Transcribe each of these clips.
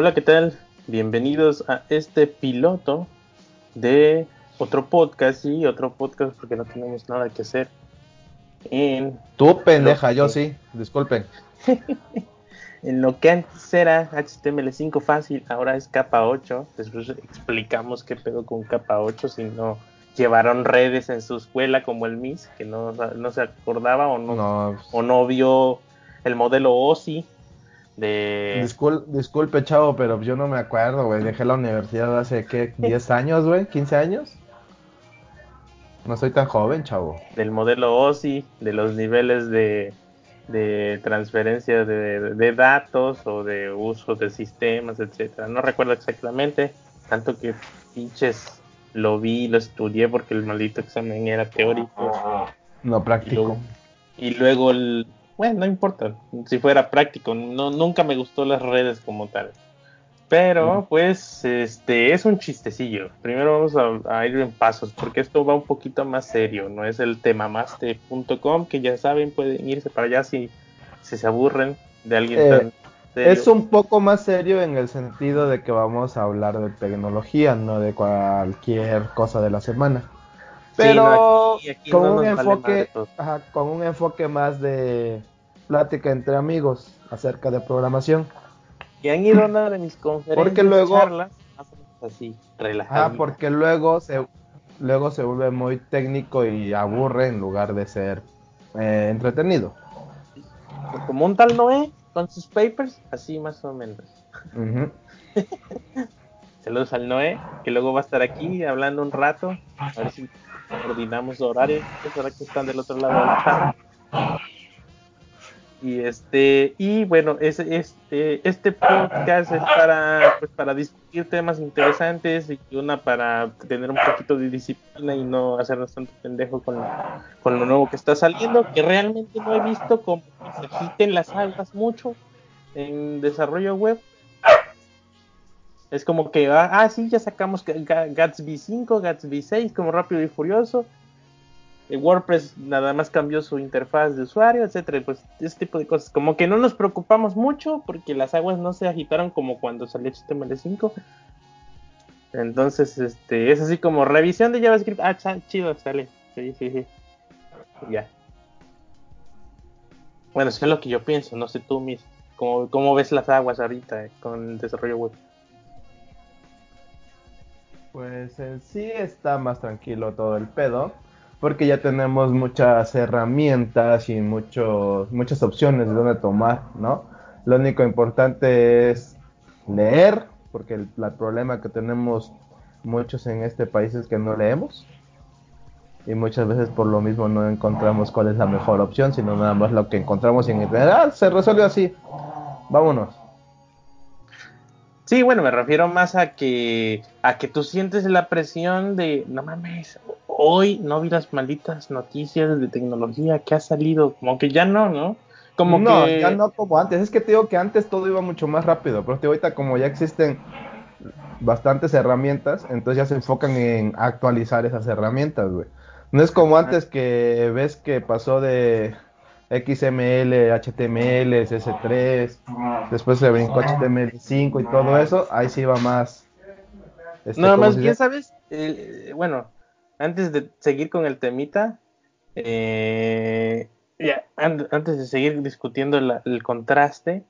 Hola, ¿qué tal? Bienvenidos a este piloto de otro podcast, y otro podcast porque no tenemos nada que hacer. En Tú pendeja, yo sí, disculpen. en lo que antes era HTML5 fácil, ahora es capa 8. Después explicamos qué pedo con capa 8 si no llevaron redes en su escuela como el MIS, que no, no se acordaba o no, o no vio el modelo OSI de... disculpe, chavo, pero yo no me acuerdo, güey. Dejé la universidad hace, ¿qué? ¿10 años, güey? ¿15 años? No soy tan joven, chavo. Del modelo OSI, de los niveles de, de transferencia de, de, datos o de uso de sistemas, etcétera. No recuerdo exactamente, tanto que pinches lo vi, lo estudié porque el maldito examen era teórico. No práctico. Y luego, el, bueno, no importa, si fuera práctico, no, nunca me gustó las redes como tal. Pero, pues, este, es un chistecillo. Primero vamos a, ir en pasos, porque esto va un poquito más serio. No es el tema más.com, que ya saben, pueden irse para allá si, si se aburren de alguien eh, tan es un poco más serio en el sentido de que vamos a hablar de tecnología, no de cualquier cosa de la semana. Pero con, un enfoque, con un enfoque más de plática entre amigos acerca de programación. Y han ido a una de mis conferencias, porque luego, charlas, así, Ah, porque luego se, luego se vuelve muy técnico y aburre en lugar de ser eh, entretenido. Como un tal Noé, con sus papers, así más o menos. Saludos al Noé, que luego va a estar aquí hablando un rato. A ver si coordinamos horario. Ahora que están del otro lado de la charla. Y este, y bueno, es, este, este podcast es para, pues, para discutir temas interesantes y una para tener un poquito de disciplina y no hacernos tanto pendejo con, con lo nuevo que está saliendo, que realmente no he visto como se agiten las aguas mucho en desarrollo web. Es como que, ah, ah sí, ya sacamos Gatsby 5, Gatsby 6, como rápido y furioso WordPress nada más cambió su interfaz de usuario, etcétera, pues ese tipo de cosas. Como que no nos preocupamos mucho porque las aguas no se agitaron como cuando salió HTML5. Entonces, este, es así como revisión de JavaScript. Ah, chido, sale. Sí, sí, sí. Ya. Bueno, eso es lo que yo pienso, no sé tú, mis. ¿Cómo, cómo ves las aguas ahorita eh, con el desarrollo web? Pues en sí está más tranquilo todo el pedo porque ya tenemos muchas herramientas y muchos, muchas opciones de dónde tomar, ¿no? Lo único importante es leer, porque el, problema que tenemos muchos en este país es que no leemos y muchas veces por lo mismo no encontramos cuál es la mejor opción, sino nada más lo que encontramos en internet. Ah, se resuelve así. Vámonos. Sí, bueno, me refiero más a que a que tú sientes la presión de no mames, hoy no vi las malditas noticias de tecnología que ha salido, como que ya no, ¿no? Como no, ya no como antes. Es que te digo que antes todo iba mucho más rápido, pero ahorita como ya existen bastantes herramientas, entonces ya se enfocan en actualizar esas herramientas, güey. No es como antes que ves que pasó de XML, HTML, CS3, después se brincó HTML5 y todo eso, ahí sí va más. Este, no, más bien, ¿sabes? bueno, antes de seguir con el temita, eh, ya, antes de seguir discutiendo el contraste,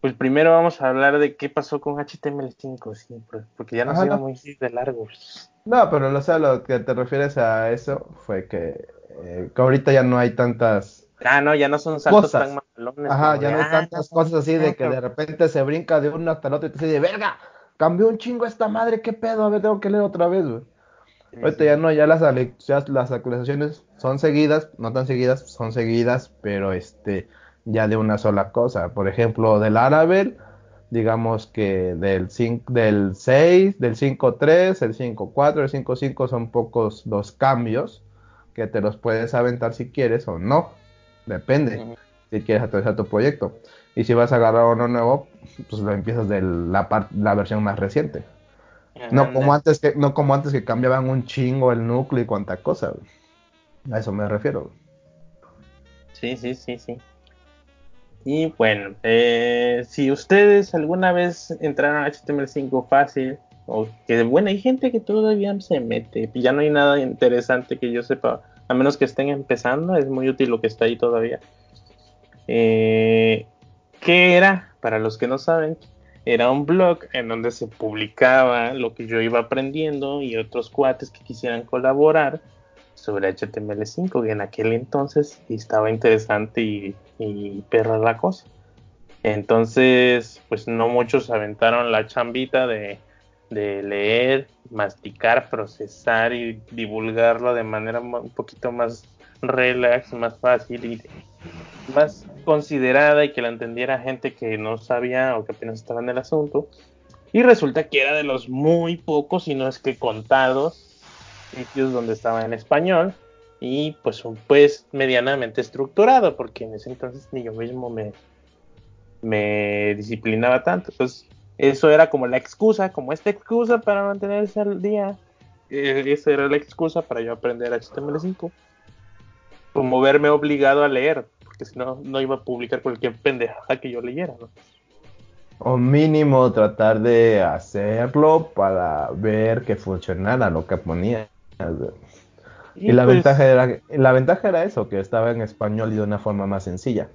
pues primero vamos a hablar de qué pasó con HTML5, sí, porque ya nos iba muy de largos. No, pero lo, sea, lo que te refieres a eso fue que eh, que ahorita ya no hay tantas Ah, no, ya no son saltos tan malones. Ajá, ya no hay ah, tantas cosas así de que de repente se brinca de uno hasta el otro y te dice, verga, cambió un chingo esta madre, qué pedo, a ver, tengo que leer otra vez, güey. ahorita ya no, ya las, las actualizaciones son seguidas, no tan seguidas, son seguidas, pero este, ya de una sola cosa. Por ejemplo, del Laravel, digamos que del, 5, del 6, del 5.3, el 5.4, el 5.5 son pocos los cambios que te los puedes aventar si quieres o no. Depende si quieres actualizar tu proyecto. Y si vas a agarrar uno nuevo, pues lo empiezas de la, la versión más reciente. No como antes que no como antes que cambiaban un chingo el núcleo y cuanta cosa. A eso me refiero. Sí, sí, sí, sí. Y bueno, eh, si ustedes alguna vez entraron a HTML5 fácil, o que bueno, hay gente que todavía se mete, ya no hay nada interesante que yo sepa, a menos que estén empezando, es muy útil lo que está ahí todavía. Eh, ¿Qué era? Para los que no saben, era un blog en donde se publicaba lo que yo iba aprendiendo y otros cuates que quisieran colaborar sobre HTML5, que en aquel entonces estaba interesante y, y perra la cosa. Entonces, pues no muchos aventaron la chambita de, de leer, masticar, procesar y divulgarlo de manera un poquito más relax, más fácil y más considerada y que la entendiera gente que no sabía o que apenas estaba en el asunto. Y resulta que era de los muy pocos, si no es que contados, sitios donde estaba en español y pues un pues medianamente estructurado, porque en ese entonces ni yo mismo me, me disciplinaba tanto. Eso era como la excusa, como esta excusa para mantenerse al día. Eh, esa era la excusa para yo aprender HTML5. Como verme obligado a leer, porque si no, no iba a publicar cualquier pendejada que yo leyera, ¿no? O mínimo tratar de hacerlo para ver que funcionara lo que ponía. Y, la, pues ventaja era, la ventaja era eso, que estaba en español y de una forma más sencilla.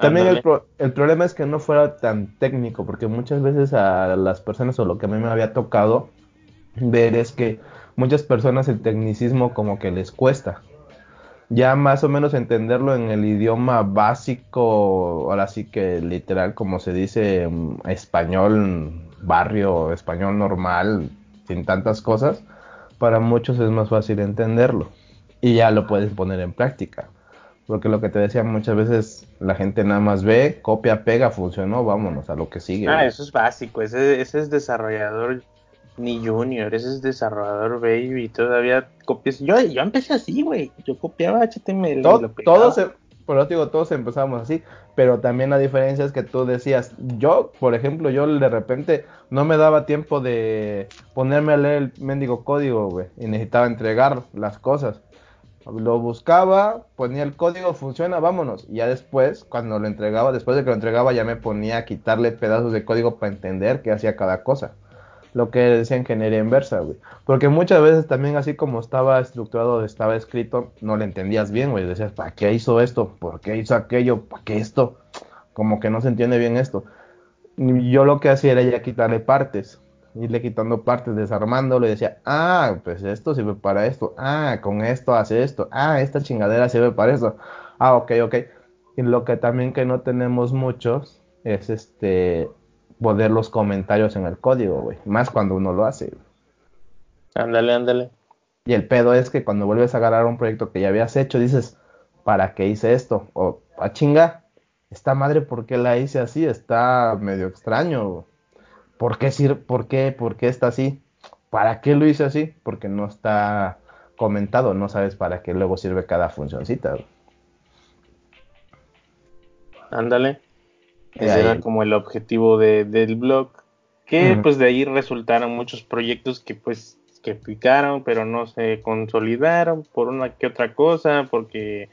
También el, el, problema es que no fuera tan técnico, porque muchas veces a las personas, o lo que a mí me había tocado ver es que muchas personas el tecnicismo como que les cuesta. Ya más o menos entenderlo en el idioma básico, ahora sí que literal, como se dice, mm, español barrio, español normal, sin tantas cosas, para muchos es más fácil entenderlo. Y ya lo puedes poner en práctica. Porque lo que te decía muchas veces, la gente nada más ve, copia, pega, funcionó, vámonos a lo que sigue. Ah, eso es básico, ese, ese es desarrollador ni junior, ese es desarrollador baby, todavía copias. Yo, yo empecé así, güey. Yo copiaba HTML. todos, por lo digo, todos empezamos así, pero también la diferencia es que tú decías, yo, por ejemplo, yo de repente no me daba tiempo de ponerme a leer el mendigo código, güey, y necesitaba entregar las cosas. Lo buscaba, ponía el código, funciona, vámonos. Y ya después, cuando lo entregaba, después de que lo entregaba, ya me ponía a quitarle pedazos de código para entender qué hacía cada cosa lo que decía ingeniería inversa, güey. Porque muchas veces también así como estaba estructurado, estaba escrito, no le entendías bien, güey. Decías, ¿para qué hizo esto? ¿Por qué hizo aquello? ¿Para qué esto? Como que no se entiende bien esto. Yo lo que hacía era ya quitarle partes, irle quitando partes, desarmándolo y decía, ah, pues esto sirve para esto, ah, con esto hace esto, ah, esta chingadera sirve para eso, ah, ok, ok. Y lo que también que no tenemos muchos es este poder los comentarios en el código, güey. Más cuando uno lo hace. Ándale, ándale. Y el pedo es que cuando vuelves a agarrar un proyecto que ya habías hecho, dices, ¿para qué hice esto? O, a ah, chinga, esta madre, ¿por qué la hice así? Está medio extraño. ¿Por qué, por qué, por qué está así? ¿Para qué lo hice así? Porque no está comentado, no sabes para qué luego sirve cada funcioncita. Ándale. Ese era como el objetivo de, del blog. Que pues de ahí resultaron muchos proyectos que pues que picaron, pero no se consolidaron por una que otra cosa, porque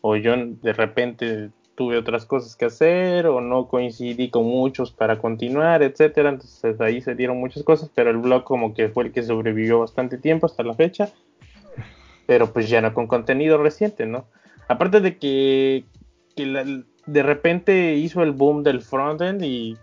o yo de repente tuve otras cosas que hacer, o no coincidí con muchos para continuar, etcétera. Entonces ahí se dieron muchas cosas, pero el blog como que fue el que sobrevivió bastante tiempo hasta la fecha. Pero pues ya no con contenido reciente, ¿no? Aparte de que, que la, de repente hizo el boom del frontend y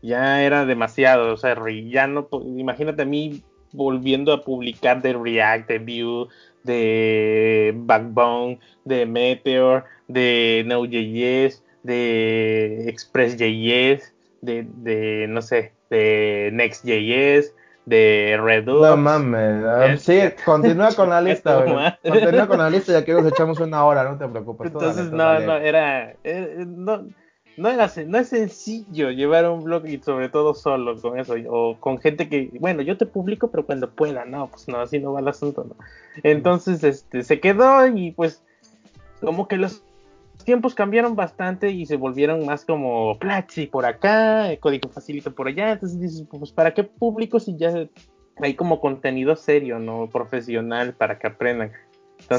ya era demasiado, o sea, ya no, imagínate a mí volviendo a publicar de React, de Vue, de Backbone, de Meteor, de Node.js, de ExpressJS, de, de, no sé, de Next.js, de Redux. No mames, sí, continúa con la lista, Continúa con la lista ya que nos echamos una hora, no te preocupes. Entonces, no, no, era, eh, no, no, era, no es sencillo llevar un blog y sobre todo solo con eso, o con gente que, bueno, yo te publico, pero cuando pueda, no, pues no, así no va el asunto, ¿no? Entonces, este, se quedó y pues, como que los tiempos cambiaron bastante y se volvieron más como Platzi por acá, código facilito por allá. Entonces dices, pues ¿para qué público si ya hay como contenido serio, no profesional para que aprendan?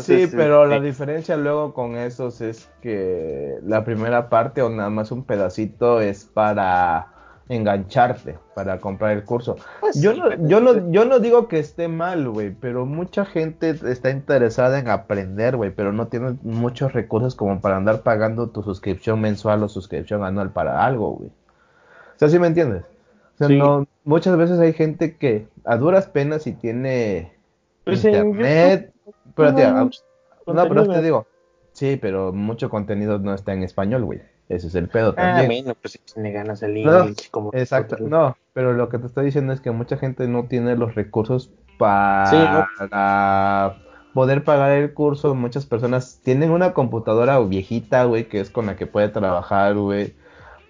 sí, pero la este diferencia luego con esos es que la primera parte o nada más un pedacito es para engancharte para comprar el curso. Pues yo, no, yo, no, yo no digo que esté mal, güey, pero mucha gente está interesada en aprender, güey, pero no tiene muchos recursos como para andar pagando tu suscripción mensual o suscripción anual para algo, güey. O sea, ¿sí me entiendes? O sea, no, muchas veces hay gente que a duras penas si tiene pues internet, pero, no, pero te digo, sí, pero mucho contenido no está en español, güey. Ese es el pedo ah, también. Ah, pues si me ganas el English como Exacto, no, pero lo que te estoy diciendo es que mucha gente no tiene los recursos para poder pagar el curso. Muchas personas tienen una computadora viejita, güey, que es con la que puede trabajar, güey.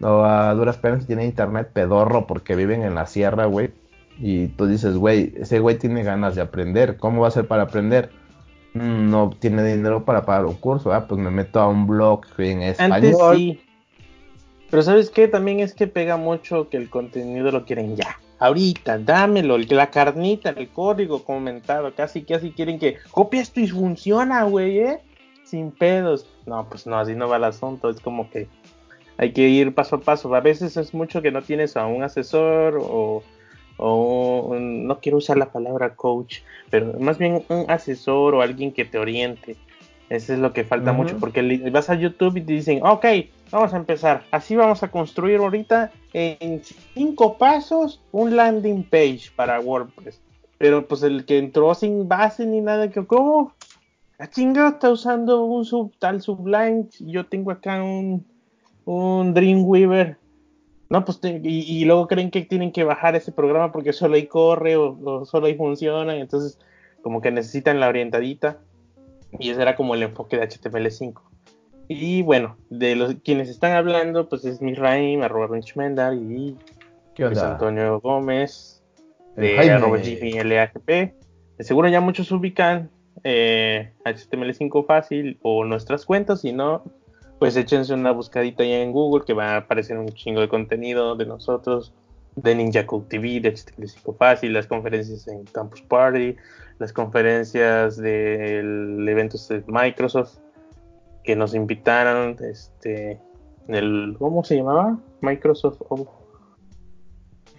O a duras penas tienen internet pedorro porque viven en la sierra, güey. Y tú dices, güey, ese güey tiene ganas de aprender. ¿Cómo va a ser para aprender? Mm, no tiene dinero para pagar un curso. Ah, pues me meto a un blog en español. Antes sí. Pero ¿sabes qué? También es que pega mucho que el contenido lo quieren ya. Ahorita, dámelo, la carnita, el código comentado, casi casi quieren que copia esto y funciona, güey, ¿eh? Sin pedos. No, pues no, así no va el asunto. Es como que hay que ir paso a paso. A veces es mucho que no tienes a un asesor o, o no quiero usar la palabra coach, pero más bien un asesor o alguien que te oriente. Eso es lo que falta mucho, porque vas a YouTube y te dicen, ok, vamos a empezar. Así vamos a construir ahorita en cinco pasos un landing page para WordPress. Pero pues el que entró sin base ni nada, que ¿cómo? La chinga está usando un sub, tal Sublime. Yo tengo acá un, un Dreamweaver. No, pues y, luego creen que tienen que bajar ese programa porque solo ahí corre o, o solo ahí funciona. Entonces, como que necesitan la orientadita. Y ese era como el enfoque de HTML5. Y bueno, de los quienes están hablando, pues es Misraim, arroba Mendar y Luis Antonio Gómez, de arroba GPLAGP. De seguro ya muchos ubican eh, HTML5 fácil o nuestras cuentas, si no, pues échense una buscadita ya en Google que va a aparecer un chingo de contenido de nosotros, de Ninja Code TV, de HTML5 fácil, las conferencias en Campus Party, las conferencias del evento de Microsoft que nos invitaron, este, el, ¿cómo se llamaba? Microsoft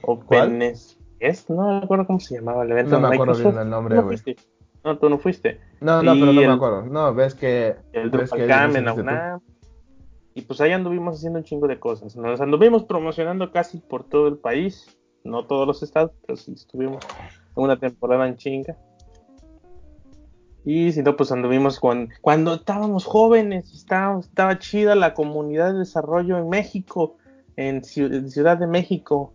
Openness. ¿Es? No me acuerdo cómo se llamaba el evento. No me acuerdo bien el nombre, güey. No, tú no fuiste. No, no, pero no me acuerdo. No, ves que. El Drupal en UNAM. Y pues ahí anduvimos haciendo un chingo de cosas. Nos anduvimos promocionando casi por todo el país. No todos los estados, pero sí estuvimos una temporada en chinga. Y si no, pues anduvimos con, cuando estábamos jóvenes, estaba, estaba chida la comunidad de desarrollo en México, en, Ciudad de México.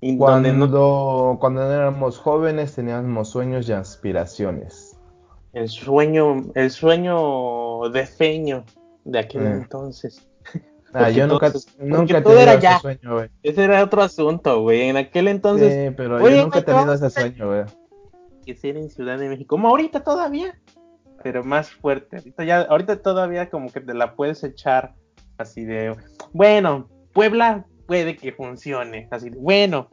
Y cuando, cuando éramos jóvenes teníamos sueños y aspiraciones. El sueño, el sueño de feño de aquel eh. entonces. Ah, yo nunca, nunca he tenido ese sueño, güey. Ese era otro asunto, güey. En aquel entonces. Sí, pero yo nunca he tenido ese sueño, güey que ser en Ciudad de México, como ahorita todavía, pero más fuerte. Ahorita, ya, ahorita todavía como que te la puedes echar así de, bueno, Puebla puede que funcione, así de, bueno,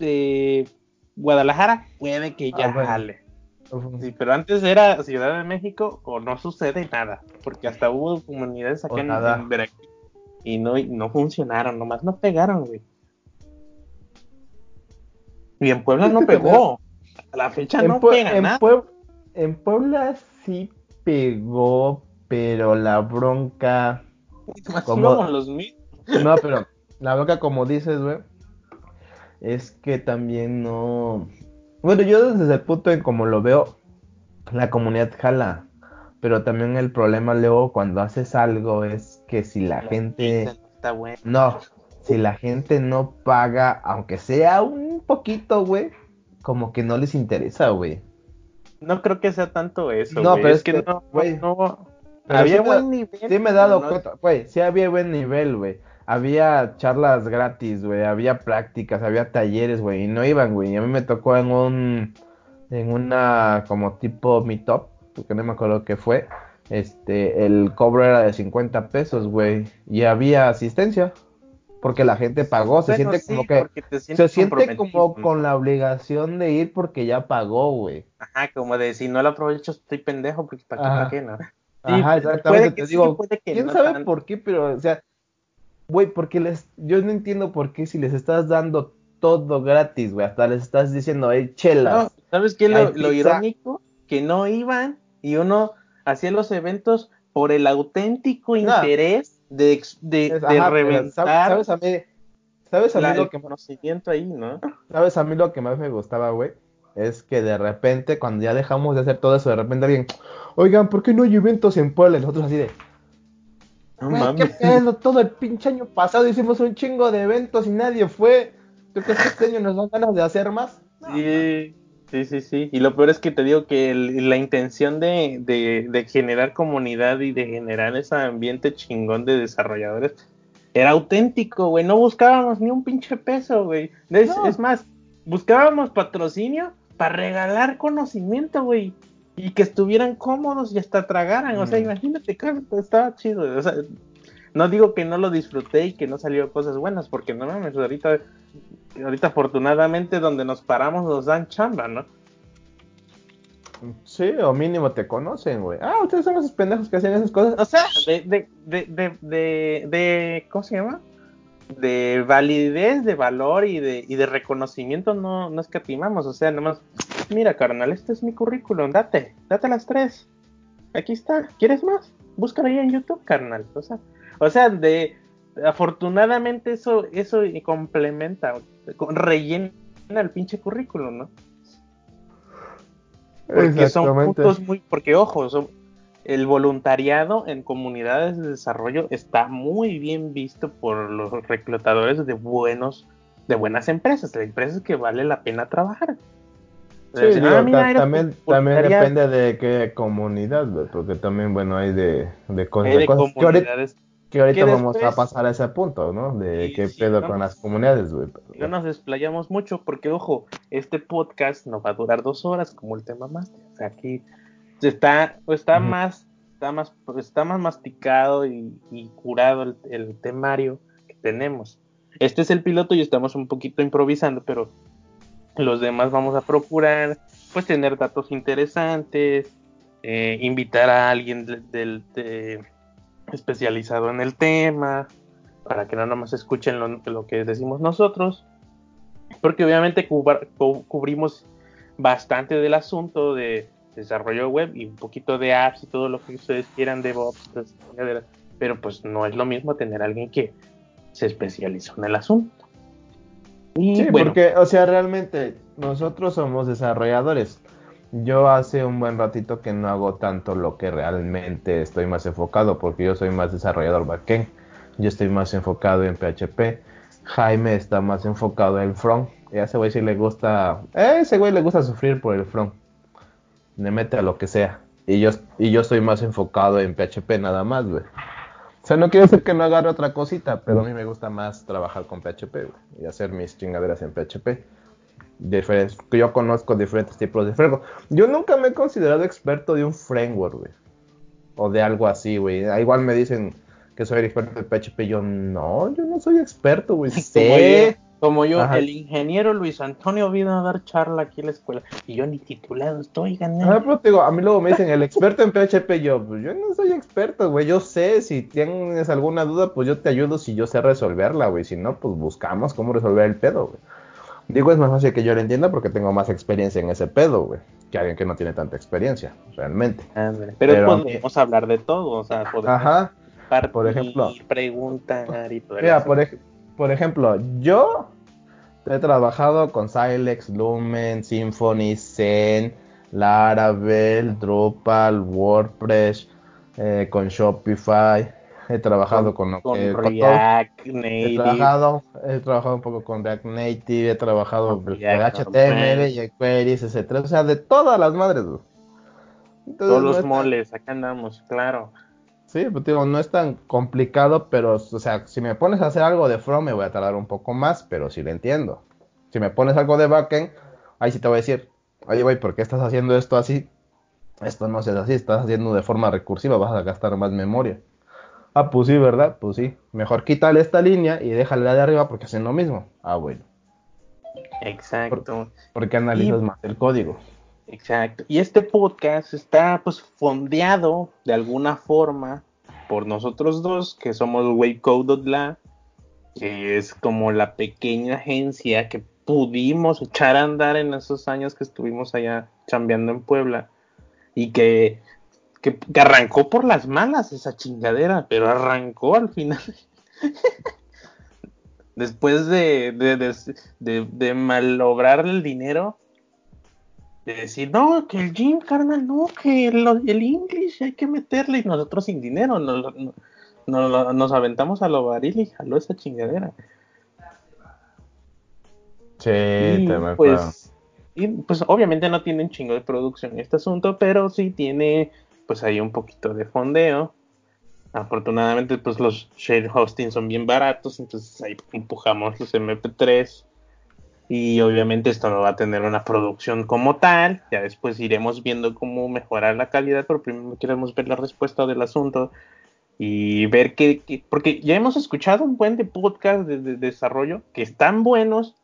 eh, Guadalajara puede que ya ah, Sí, pero antes era Ciudad de México o no sucede nada, porque hasta hubo comunidades acá en, Veracruz y no, no funcionaron, nomás no pegaron, güey. Y en Puebla no pegó. A la fecha no pega en, en Puebla sí pegó, pero la bronca. Como... Los no, pero la bronca, como dices, güey, es que también no. Bueno, yo desde el punto en como lo veo, la comunidad jala. Pero también el problema luego cuando haces algo es que si la, gente. No, si la gente no paga, aunque sea un poquito, güey, como que no les interesa, güey. No creo que sea tanto eso. No, pero es, que, no, güey. No, había buen nivel. Sí me he dado cuenta, güey, sí había buen nivel, güey. Había charlas gratis, güey, había prácticas, había talleres, güey, y no iban, güey. Y a mí me tocó en un, en una como tipo meetup, porque no me acuerdo qué fue. Este, el cobro era de 50 pesos, güey, y había asistencia. porque la gente pagó, se siente como que se siente como con la obligación de ir porque ya pagó, güey. Ajá, como de si no lo aprovecho estoy pendejo porque para qué, ¿no? Ajá, exactamente, te digo, quién sabe por qué, pero o sea, güey, porque les yo no entiendo por qué si les estás dando todo gratis, güey, hasta les estás diciendo, hey, chelas. ¿sabes qué lo, lo irónico? Que no iban y uno hacía los eventos por el auténtico interés de, de, reventar. ¿Sabes a mí, sabes a mí lo que conocimiento ahí, ¿no? ¿Sabes a mí lo que más me gustaba, güey? Es que de repente, cuando ya dejamos de hacer todo eso, de repente alguien, oigan, ¿por qué no hay eventos en Puebla? Y nosotros así de, no mames. ¿Qué pedo? Todo el pinche año pasado hicimos un chingo de eventos y nadie fue. ¿Tú crees que este año nos dan ganas de hacer más? sí. Sí, sí, sí. Y lo peor es que te digo que la intención de, de, generar comunidad y de generar ese ambiente chingón de desarrolladores era auténtico, güey. No buscábamos ni un pinche peso, güey. Es, más, buscábamos patrocinio para regalar conocimiento, güey. Y que estuvieran cómodos y hasta tragaran. O sea, mm. imagínate, estaba chido. O sea, no digo que no lo disfruté y que no salió cosas buenas, porque no mames, ahorita ahorita afortunadamente donde nos paramos nos dan chamba, ¿no? Sí, o mínimo te conocen, güey. Ah, ustedes son esos pendejos que hacen esas cosas. O sea, de, de, de, de, de, ¿cómo se llama? De validez, de valor y de, y de reconocimiento no, no escatimamos. O sea, nomás, mira, carnal, este es mi currículum, date, date las tres. Aquí está, ¿quieres más? Búscalo ahí en YouTube, carnal. O sea, o sea, de, afortunadamente eso, eso complementa, rellena el pinche currículum, ¿no? Porque son puntos muy, porque ojo, el voluntariado en comunidades de desarrollo está muy bien visto por los reclutadores de buenos, de buenas empresas, de empresas que vale la pena trabajar. Sí, ah, también, también depende de qué comunidad, porque también, bueno, hay de, de, cosas, de comunidades que ahorita vamos a pasar a ese punto, ¿no? De qué pedo con las comunidades, güey. No nos desplayamos mucho porque, ojo, este podcast no va a durar dos horas como el tema más. O sea, aquí está, está más, está más, está más masticado y, curado el, temario que tenemos. Este es el piloto y estamos un poquito improvisando, pero los demás vamos a procurar, pues, tener datos interesantes, eh, invitar a alguien del especializado en el tema, para que no nomás escuchen lo, que decimos nosotros, porque obviamente cubrimos bastante del asunto de desarrollo web y un poquito de apps y todo lo que ustedes quieran de DevOps, pero pues no es lo mismo tener a alguien que se especializó en el asunto. Sí, porque, o sea, realmente nosotros somos desarrolladores. Yo hace un buen ratito que no hago tanto lo que realmente estoy más enfocado, porque yo soy más desarrollador backend, yo estoy más enfocado en PHP, Jaime está más enfocado en front, y a ese güey sí le gusta, a ese güey le gusta sufrir por el front, le mete a lo que sea, y yo, y yo estoy más enfocado en PHP nada más, güey. O sea, no quiere decir que no agarre otra cosita, pero a mí me gusta más trabajar con PHP, güey, y hacer mis chingaderas en PHP yo conozco diferentes tipos de framework. Yo nunca me he considerado experto de un framework, güey. O de algo así, güey. Ah, igual me dicen que soy experto de PHP. Yo no, yo no soy experto, güey. Como yo, el ingeniero Luis Antonio vino a dar charla aquí en la escuela. Y yo ni titulado estoy, ganando. Ah, pero digo, a mí luego me dicen, el experto en PHP. Yo, pues yo no soy experto, güey. Yo sé, si tienes alguna duda, pues yo te ayudo si yo sé resolverla, güey. Si no, pues buscamos cómo resolver el pedo, güey. Digo, es más fácil que yo lo entienda porque tengo más experiencia en ese pedo, güey, que alguien que no tiene tanta experiencia, realmente. pero, podemos hablar de todo, o sea, podemos Ajá. por ejemplo, preguntar y todo Mira, por, por ejemplo, yo he trabajado con Silex, Lumen, Symfony, Zen, Laravel, Drupal, WordPress, eh, con Shopify, he trabajado con, React Native. He trabajado, he trabajado un poco con React Native, he trabajado con HTML, y queries, etcétera, o sea, de todas las madres. Todos los moles, acá andamos, claro. Sí, pues digo, no es tan complicado, pero, o sea, si me pones a hacer algo de front me voy a tardar un poco más, pero sí lo entiendo. Si me pones algo de backend, ahí sí te voy a decir, oye, güey, ¿por qué estás haciendo esto así? Esto no es así, estás haciendo de forma recursiva, vas a gastar más memoria. Ah, pues sí, ¿verdad? Pues sí. Mejor quítale esta línea y déjale la de arriba porque hacen lo mismo. Ah, bueno. Exacto. porque analizas más el código. Exacto. Y este podcast está pues fondeado de alguna forma por nosotros dos, que somos Wavecode.la, que es como la pequeña agencia que pudimos echar a andar en esos años que estuvimos allá chambeando en Puebla y que que, arrancó por las malas esa chingadera, pero arrancó al final. Después de, de, de, malograr el dinero, de decir, no, que el gym, carnal, no, que el, el English hay que meterle, y nosotros sin dinero, nos, nos, aventamos a lo baril y jaló esa chingadera. Sí, te me pues, y pues obviamente no tiene un chingo de producción este asunto, pero sí tiene pues hay un poquito de fondeo. Afortunadamente, pues los share hosting son bien baratos, entonces ahí empujamos los MP3. Y obviamente esto no va a tener una producción como tal. Ya después iremos viendo cómo mejorar la calidad, pero primero queremos ver la respuesta del asunto y ver qué, porque ya hemos escuchado un buen de podcast de, desarrollo que están buenos,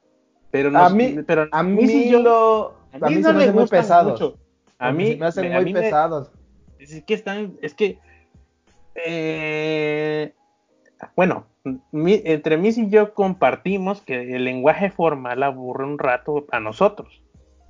pero a mí, pero a mí, lo, a mí, no me hacen muy pesados. A mí me hacen muy pesados. Es que están, es que, eh, bueno, entre mí y yo compartimos que el lenguaje formal aburre un rato a nosotros.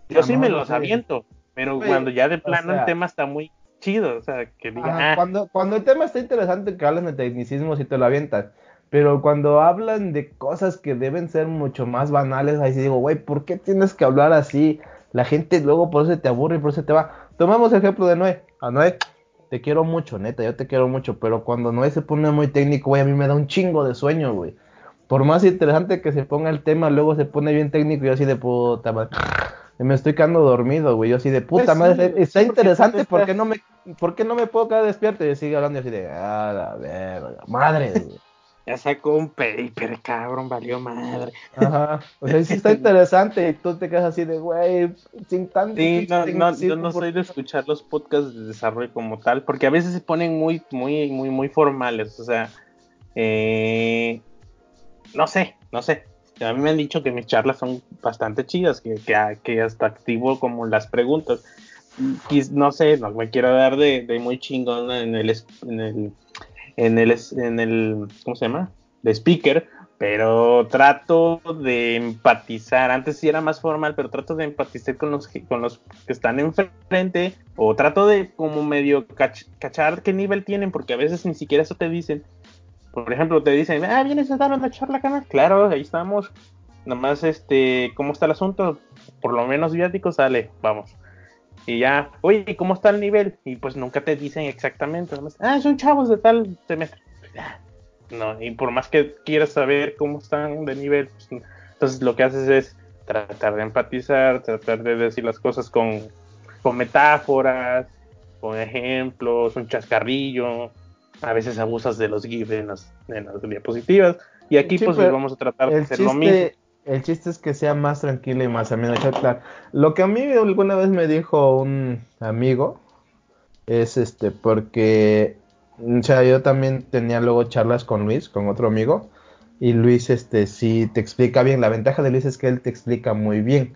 Yo sí me los aviento, pero cuando ya de plano el tema está muy chido, o sea, que diga, ah". cuando, cuando el tema está interesante que hablan de tecnicismo y te lo avientas. Pero cuando hablan de cosas que deben ser mucho más banales, ahí sí digo, güey, ¿por qué tienes que hablar así? La gente luego por eso te aburre y por eso te va. Tomamos el ejemplo de Noé. A Noé, te quiero mucho, neta, yo te quiero mucho, pero cuando Noé se pone muy técnico, güey, a mí me da un chingo de sueño, güey. Por más interesante que se ponga el tema, luego se pone bien técnico y yo así de puta madre. Me estoy quedando dormido, güey. Yo así de puta pues madre. está interesante, ¿por qué, no me, ¿por qué no me puedo quedar despierto? Y sigue hablando y así de, ah, la verga, madre, güey. Ya sacó un paper, cabrón, valió madre. Ajá. O sea, sí está interesante y tú te quedas así de, güey, sin tanto. Sí, no, no, yo no soy de escuchar los podcasts de desarrollo como tal, porque a veces se ponen muy, muy, muy, muy formales. O sea, eh, no sé, no sé. A mí me han dicho que mis charlas son bastante chidas, que, que, que hasta activo como las preguntas. Y no sé, no me quiero dar de, de muy chingón en el, en el en el, en el, ¿cómo se llama? De speaker, pero trato de empatizar. Antes sí era más formal, pero trato de empatizar con los, con los que están enfrente, o trato de como medio cachar qué nivel tienen, porque a veces ni siquiera eso te dicen. Por ejemplo, te dicen, ah, vienes a dar una charla, canal. Claro, ahí estamos. Nomás, este, ¿cómo está el asunto? Por lo menos viático sale, vamos. Y ya, oye, ¿cómo está el nivel? Y pues nunca te dicen exactamente. ah, son chavos de tal semestre. No, y por más que quieras saber cómo están de nivel, pues, entonces lo que haces es tratar de empatizar, tratar de decir las cosas con, con metáforas, con ejemplos, un chascarrillo. A veces abusas de los GIFs en las, diapositivas. Y aquí pues vamos a tratar de hacer lo mismo el chiste es que sea más tranquila y más amena. Lo que a mí alguna vez me dijo un amigo es este, porque, o sea, yo también tenía luego charlas con Luis, con otro amigo, y Luis, este, sí te explica bien. La ventaja de Luis es que él te explica muy bien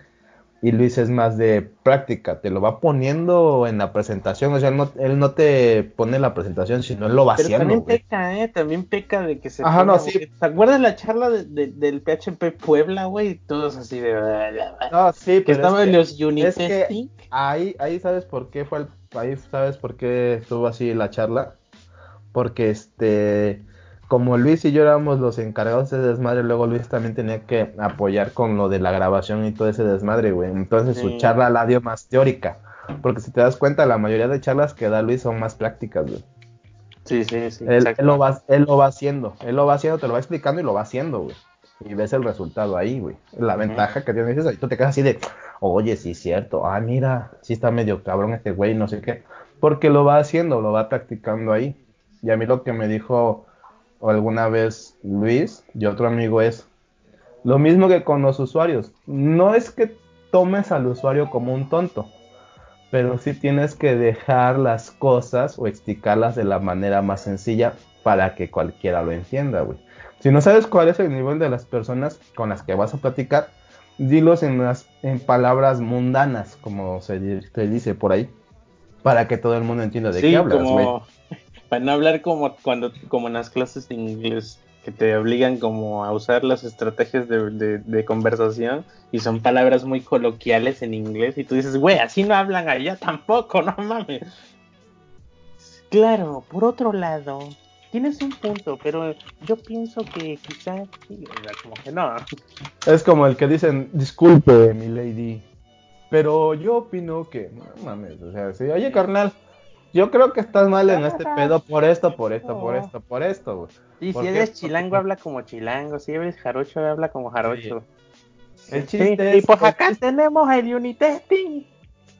y Luis es más de práctica, te lo va poniendo en la presentación, o sea, él no, te pone la presentación, sino él lo va haciendo. También peca, ¿eh? También peca de que se... Ajá, no, sí. ¿Te acuerdas la charla del PHP Puebla, güey? Todos así de... No, sí, que estaban los unit es que ahí, ahí sabes por qué fue el... Ahí sabes por qué estuvo así la charla. Porque este como Luis y yo éramos los encargados de ese desmadre, luego Luis también tenía que apoyar con lo de la grabación y todo ese desmadre, güey. Entonces su charla la dio más teórica. Porque si te das cuenta, la mayoría de charlas que da Luis son más prácticas, güey. Sí, sí, sí. Él, lo va, él lo va haciendo. Él lo va haciendo, te lo va explicando y lo va haciendo, güey. Y ves el resultado ahí, güey. La ventaja que tienes es tú te quedas así de, oye, sí es cierto. Ah, mira, sí está medio cabrón este güey, no sé qué. Porque lo va haciendo, lo va practicando ahí. Y a mí lo que me dijo o alguna vez Luis y otro amigo es lo mismo que con los usuarios. No es que tomes al usuario como un tonto, pero sí tienes que dejar las cosas o explicarlas de la manera más sencilla para que cualquiera lo entienda, güey. Si no sabes cuál es el nivel de las personas con las que vas a platicar, dilos en, las, en palabras mundanas, como se, dice por ahí, para que todo el mundo entienda de qué hablas, güey. Para no hablar como cuando como en las clases de inglés que te obligan como a usar las estrategias de, conversación y son palabras muy coloquiales en inglés y tú dices, güey, así no hablan allá tampoco, no mames. Claro, por otro lado, tienes un punto, pero yo pienso que quizás como que no. Es como el que dicen, disculpe, mi lady, pero yo opino que, no mames, o sea, sí, oye, carnal, yo creo que estás mal en este pedo por esto, por esto, por esto, por esto, güey. Y si eres chilango, habla como chilango. Si eres jarocho, habla como jarocho. El chiste es, y pues acá tenemos el unitesting.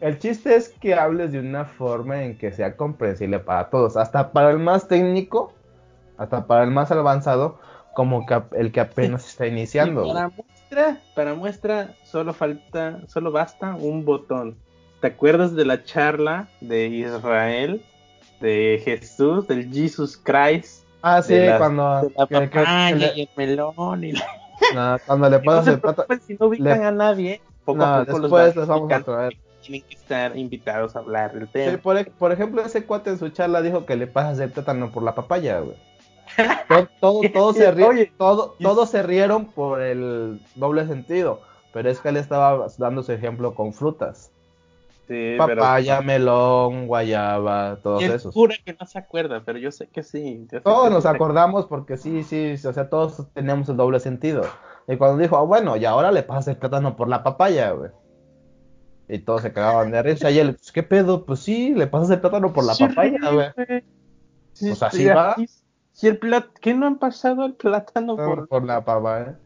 El chiste es que hables de una forma en que sea comprensible para todos, hasta para el más técnico, hasta para el más avanzado, como que el que apenas está iniciando. para muestra, para muestra, solo falta, solo basta un botón. ¿Te acuerdas de la charla de Israel, de Jesús, del Jesus Christ? Ah, sí, cuando. La y el melón y cuando le pasas el plata. Si no ubican a nadie, poco a poco después los, vamos a traer. Tienen que estar invitados a hablar del tema. Sí, por, por, ejemplo, ese cuate en su charla dijo que le pasas el plátano por la papaya, güey. todo, todo, se todo, todos se rieron por el doble sentido, pero es que él estaba dando su ejemplo con frutas. Papaya, melón, guayaba, todos esos. Jura que no se acuerda, pero yo sé que sí. todos nos acordamos porque sí, sí, o sea, todos tenemos el doble sentido. Y cuando dijo, ah, bueno, y ahora le pasas el plátano por la papaya, güey. Y todos se cagaban de risa. Y él, pues, ¿qué pedo? Pues sí, le pasas el plátano por la papaya, güey. pues así va. ¿Y el plat ¿Qué no han pasado el plátano por... por la papaya?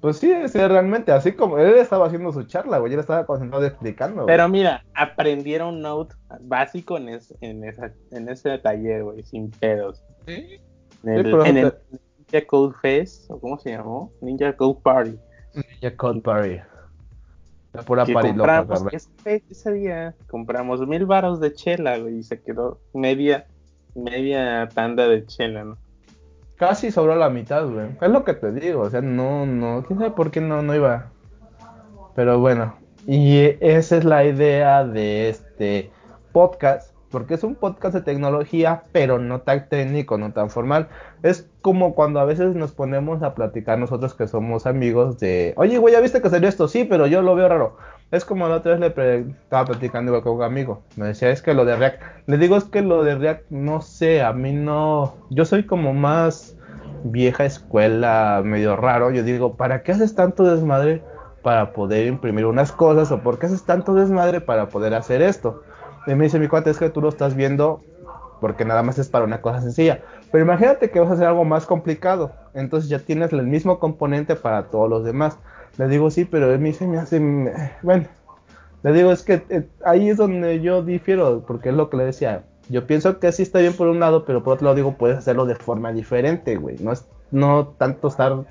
Pues sí, es realmente, así como él estaba haciendo su charla, güey, él estaba concentrado explicando. Pero mira, aprendieron Note básico en, en, esa, en ese taller, güey, sin pedos. ¿Sí? En el, Ninja Code Fest, o cómo se llamó? Ninja Code Party. Ninja Code Party. La pura que party compramos, ese, ese, día compramos mil baros de chela, güey, y se quedó media, media tanda de chela, ¿no? Casi sobró la mitad, güey. Es lo que te digo, o sea, no, no, quién sabe por qué no, no iba. Pero bueno, y esa es la idea de este podcast, porque es un podcast de tecnología, pero no tan técnico, no tan formal. Es como cuando a veces nos ponemos a platicar nosotros que somos amigos de, oye, güey, ¿ya viste que salió esto? Sí, pero yo lo veo raro. Es como la otra vez le estaba platicando con un amigo. Me decía, es que lo de React. Le digo, es que lo de React, no sé, a mí no. Yo soy como más vieja escuela, medio raro. Yo digo, ¿para qué haces tanto desmadre para poder imprimir unas cosas? ¿O por qué haces tanto desmadre para poder hacer esto? Y me dice mi cuate, es que tú lo estás viendo porque nada más es para una cosa sencilla. Pero imagínate que vas a hacer algo más complicado. Entonces ya tienes el mismo componente para todos los demás. Le digo, sí, pero a mí se me hace... Bueno, le digo, es que eh, ahí es donde yo difiero, porque es lo que le decía. Yo pienso que sí está bien por un lado, pero por otro lado digo, puedes hacerlo de forma diferente, güey. No es no tanto estar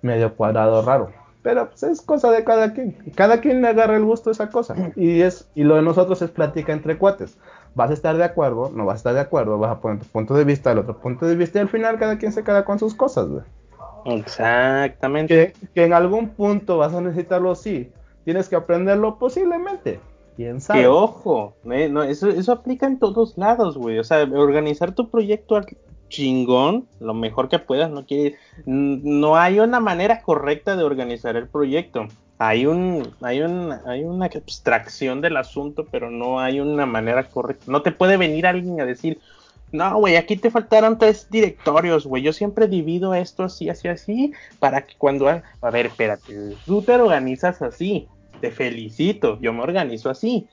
medio cuadrado raro. Pero pues es cosa de cada quien. Cada quien le agarra el gusto a esa cosa. Y es y lo de nosotros es plática entre cuates. Vas a estar de acuerdo, no vas a estar de acuerdo, vas a poner tu punto de vista, el otro punto de vista y al final cada quien se queda con sus cosas, güey. Exactamente. Que, en algún punto vas a necesitarlo, sí. Tienes que aprenderlo posiblemente. ¿Quién sabe? Que ojo, eh, no, eso, eso aplica en todos lados, güey. O sea, organizar tu proyecto chingón, lo mejor que puedas, no quiere, no hay una manera correcta de organizar el proyecto. Hay un, hay un, hay una abstracción del asunto, pero no hay una manera correcta. No te puede venir alguien a decir, no, güey, aquí te faltaron tres directorios, güey. Yo siempre divido esto así, así, así, para que cuando... A ver, espérate, tú te organizas así. Te felicito, yo me organizo así.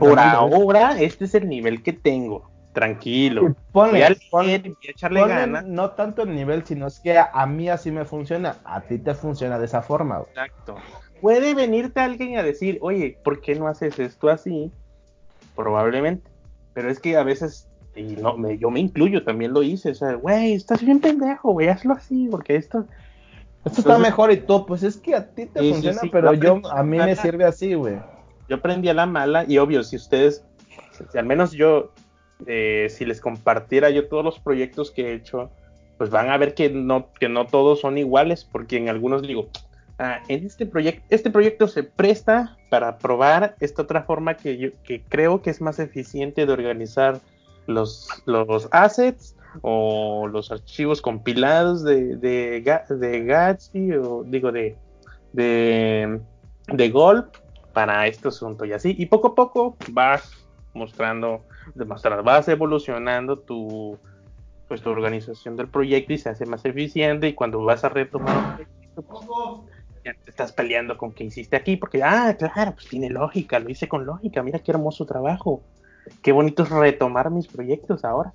Por ahora, este es el nivel que tengo. Tranquilo. Ponle, echarle ganas. No tanto el nivel, sino es que a, mí así me funciona. A ti te funciona de esa forma. Exacto. Puede venirte alguien a decir, oye, ¿por qué no haces esto así? Probablemente. Pero es que a veces y no, me, yo me incluyo, también lo hice, o sea, güey, estás bien pendejo, güey, hazlo así, porque esto... Esto está mejor y todo, pues es que a ti te funciona, pero yo, a mí me sirve así, güey. Yo aprendí a la mala, y obvio, si ustedes, si al menos yo, eh, si les compartiera yo todos los proyectos que he hecho, pues van a ver que no, que no todos son iguales, porque en algunos digo, ah, en este proyecto, este proyecto se presta para probar esta otra forma que yo que creo que es más eficiente de organizar los, los assets o los archivos compilados de, de, de Gatsby o digo de, de, de Gulp para este asunto y así. Y poco a poco vas mostrando, demostrar, vas evolucionando tu, pues, tu organización del proyecto y se hace más eficiente y cuando vas a retomar pues, ya te estás peleando con que hiciste aquí porque, ah, claro, pues tiene lógica, lo hice con lógica, mira qué hermoso trabajo, qué bonito es retomar mis proyectos ahora.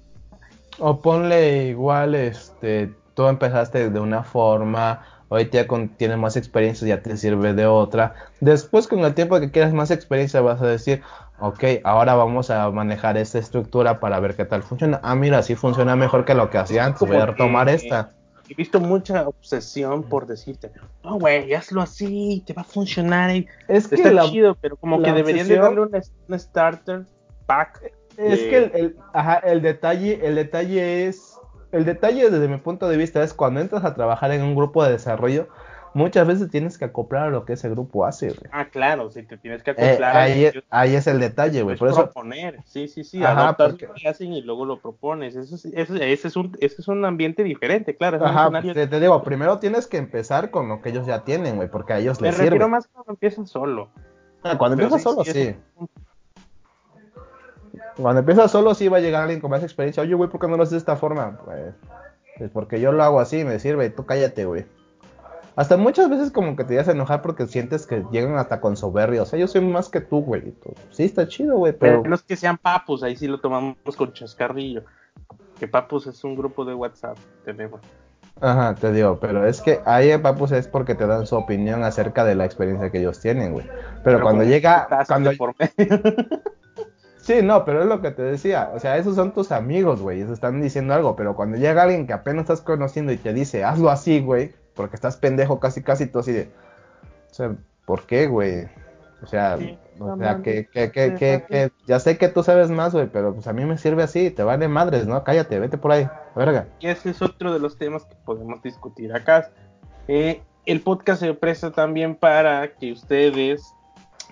O ponle igual, este, tú empezaste de una forma, hoy ya tienes más experiencia, ya te sirve de otra. Después con el tiempo que quieras más experiencia vas a decir, ok, ahora vamos a manejar esta estructura para ver qué tal funciona. Ah, mira, sí funciona mejor que lo que hacía antes, voy a retomar esta. He visto mucha obsesión por decirte, no, güey, hazlo así, te va a funcionar. es que está chido, pero como que deberían de darle un, starter pack. Es que el, ajá, el detalle, el detalle es, el detalle desde mi punto de vista es cuando entras a trabajar en un grupo de desarrollo, muchas veces tienes que acoplar a lo que ese grupo hace, güey. Ah, claro, sí, te tienes que eh, acoplar. ahí, es, ahí, es el detalle, güey. Por eso... proponer, sí, sí, sí, Ajá, lo que hacen y luego lo propones. Eso, eso, ese, es un, ese es un ambiente diferente, claro. Ajá, te, digo, primero tienes que empezar con lo que ellos ya tienen, güey, porque a ellos les sirve. Me refiero más cuando empiezas solo. Ah, cuando empiezas solo, sí. Cuando empiezas solo, sí va a llegar alguien con más experiencia. Oye, güey, ¿por qué no lo haces de esta forma? Pues, pues porque yo lo hago así, me sirve. Tú cállate, güey. Hasta muchas veces como que te ibas a enojar porque sientes que llegan hasta con soberbia. O sea, yo soy más que tú, güey. Sí, está chido, güey, pero... pero... No es que sean papus, ahí sí lo tomamos con chascarrillo. Que papus es un grupo de WhatsApp, tenemos. Ajá, te digo, pero es que ahí en Papus es porque te dan su opinión acerca de la experiencia que ellos tienen, güey. Pero, cuando llega... Cuando... Por Sí, no, pero es lo que te decía. O sea, esos son tus amigos, güey. Ellos están diciendo algo. Pero cuando llega alguien que apenas estás conociendo y te dice, hazlo así, güey porque estás pendejo casi, casi tú así de, o sea, ¿por qué, güey? O sea, o sea, que, que, que, que, ya sé que tú sabes más, güey, pero pues a mí me sirve así, te vale madres, ¿no? Cállate, vete por ahí, verga. Y ese es otro de los temas que podemos discutir acá. Eh, el podcast se presta también para que ustedes,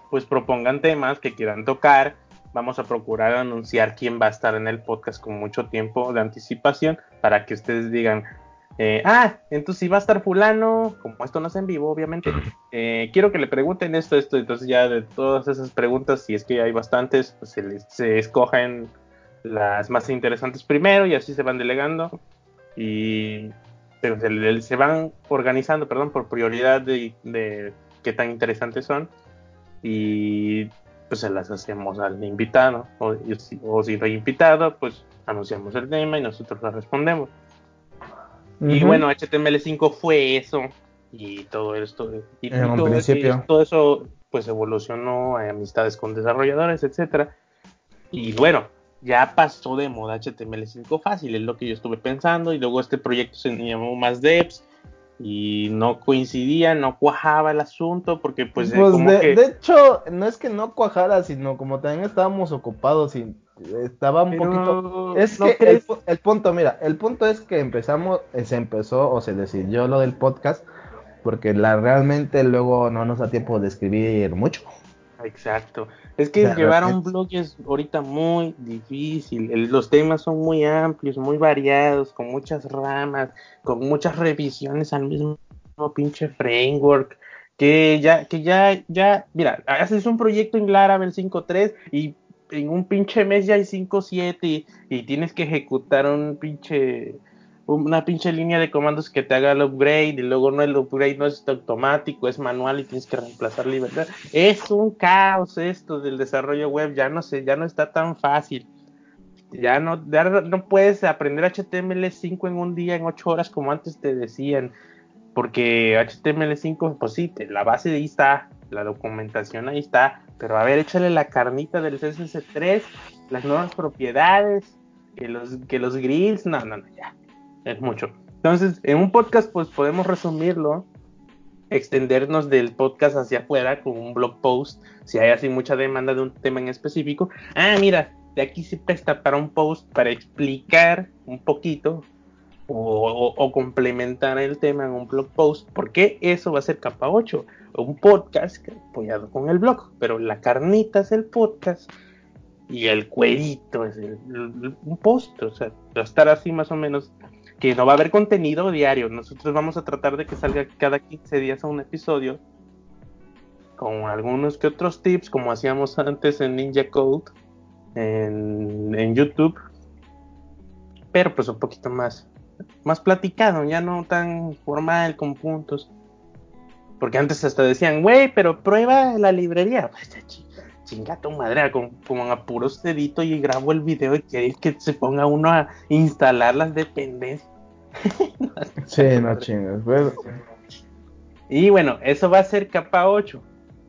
pues, propongan temas que quieran tocar. Vamos a procurar anunciar quién va a estar en el podcast con mucho tiempo de anticipación para que ustedes digan, eh, ah, entonces si va a estar fulano, como esto no es en vivo, obviamente, eh, quiero que le pregunten esto, esto, entonces ya de todas esas preguntas, si es que hay bastantes, pues se, se escogen las más interesantes primero y así se van delegando. Y se, van organizando, perdón, por prioridad de, de qué tan interesantes son. Y pues se las hacemos al invitado o, o si no hay invitado, pues anunciamos el tema y nosotros la respondemos. Y bueno, HTML5 fue eso. Y todo esto. Y, todo, eso pues evolucionó a amistades con desarrolladores, etcétera. Y bueno, ya pasó de moda HTML5 fácil, es lo que yo estuve pensando. Y luego este proyecto se llamó más devs y no coincidía, no cuajaba el asunto porque pues, pues de, de, hecho no es que no cuajara, sino como también estábamos ocupados y estaba un poquito. Es que el, punto, mira, el punto es que empezamos, eh, se empezó o se decidió lo del podcast, porque la realmente luego no nos da tiempo de escribir mucho. Exacto. Es que llevar un blog es ahorita muy difícil. los temas son muy amplios, muy variados, con muchas ramas, con muchas revisiones al mismo pinche framework. Que ya, que ya, ya, mira, haces un proyecto en Laravel 5.3 y en un pinche mes ya hay 5 7 y, tienes que ejecutar un pinche una pinche línea de comandos que te haga el upgrade y luego no el upgrade no es automático, es manual y tienes que reemplazar libertad. Es un caos esto del desarrollo web, ya no sé, ya no está tan fácil. Ya no, no puedes aprender HTML5 en un día, en 8 horas como antes te decían, porque HTML5, pues sí, la base ahí está, la documentación ahí está, pero a ver, échale la carnita del CSS3, las nuevas propiedades, que los, que los grids, no, no, no, ya, es mucho. Entonces, en un podcast, pues podemos resumirlo, extendernos del podcast hacia afuera con un blog post, si hay así mucha demanda de un tema en específico. Ah, mira, de aquí se presta para un post para explicar un poquito o, complementar el tema en un blog post, porque eso va a ser capa 8, un podcast apoyado con el blog, pero la carnita es el podcast y el cuerito es un post, o sea, va a estar así más o menos, que no va a haber contenido diario, nosotros vamos a tratar de que salga cada 15 días un episodio, con algunos que otros tips, como hacíamos antes en Ninja Code, en, en YouTube, pero pues un poquito más más platicado, ya no tan formal con puntos. Porque antes hasta decían, güey, pero prueba la librería. Pues, chinga tu madre, como, como a puros deditos y grabo el video y queréis que se ponga uno a instalar las dependencias. Sí, no chingas, Y bueno, eso va a ser capa 8.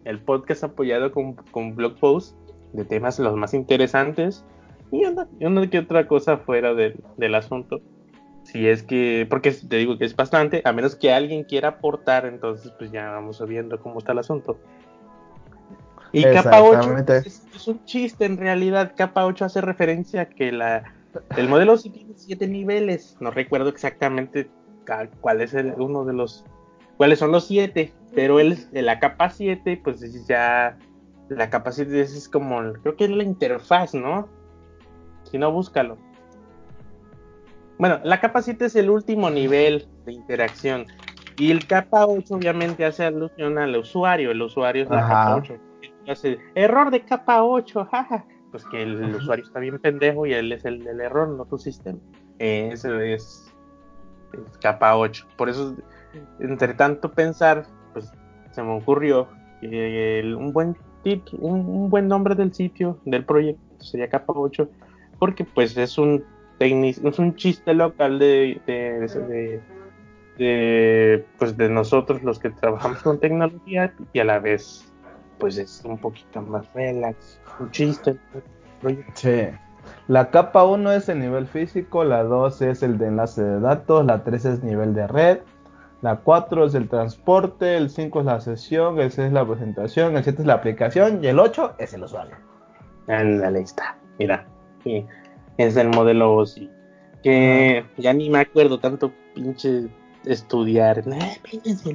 El podcast apoyado con, con blog posts de temas los más interesantes y una, que otra cosa fuera del asunto si es que, porque te digo que es bastante, a menos que alguien quiera aportar, entonces pues ya vamos viendo cómo está el asunto. Y capa 8 es, un chiste en realidad, capa 8 hace referencia a que la, el modelo sí tiene siete niveles, no recuerdo exactamente cuál es el, uno de los, cuáles son los siete, pero el, la capa 7 pues ya, la capa 7 es como, creo que es la interfaz, ¿no? Si no, búscalo bueno, la capa 7 es el último nivel de interacción. Y el capa 8 obviamente hace alusión al usuario. El usuario es la capa 8. Hace, error de capa 8, jaja. Pues que el, usuario está bien pendejo y él es el del error, no tu sistema. ese es, capa 8. Por eso, entre tanto pensar, pues se me ocurrió que un buen tip, un buen nombre del sitio, del proyecto, sería capa 8. Porque pues es un es un chiste local de, de, pues de nosotros los que trabajamos con tecnología y a la vez pues es un poquito más relax, un chiste. Sí. La capa 1 es el nivel físico, la 2 es el de enlace de datos, la 3 es nivel de red, la 4 es el transporte, el 5 es la sesión, el 6 es la presentación, el 7 es la aplicación y el 8 es el usuario. Ándale, está. Mira. Sí es el modelo OSI. Que ya ni me acuerdo tanto pinche estudiar.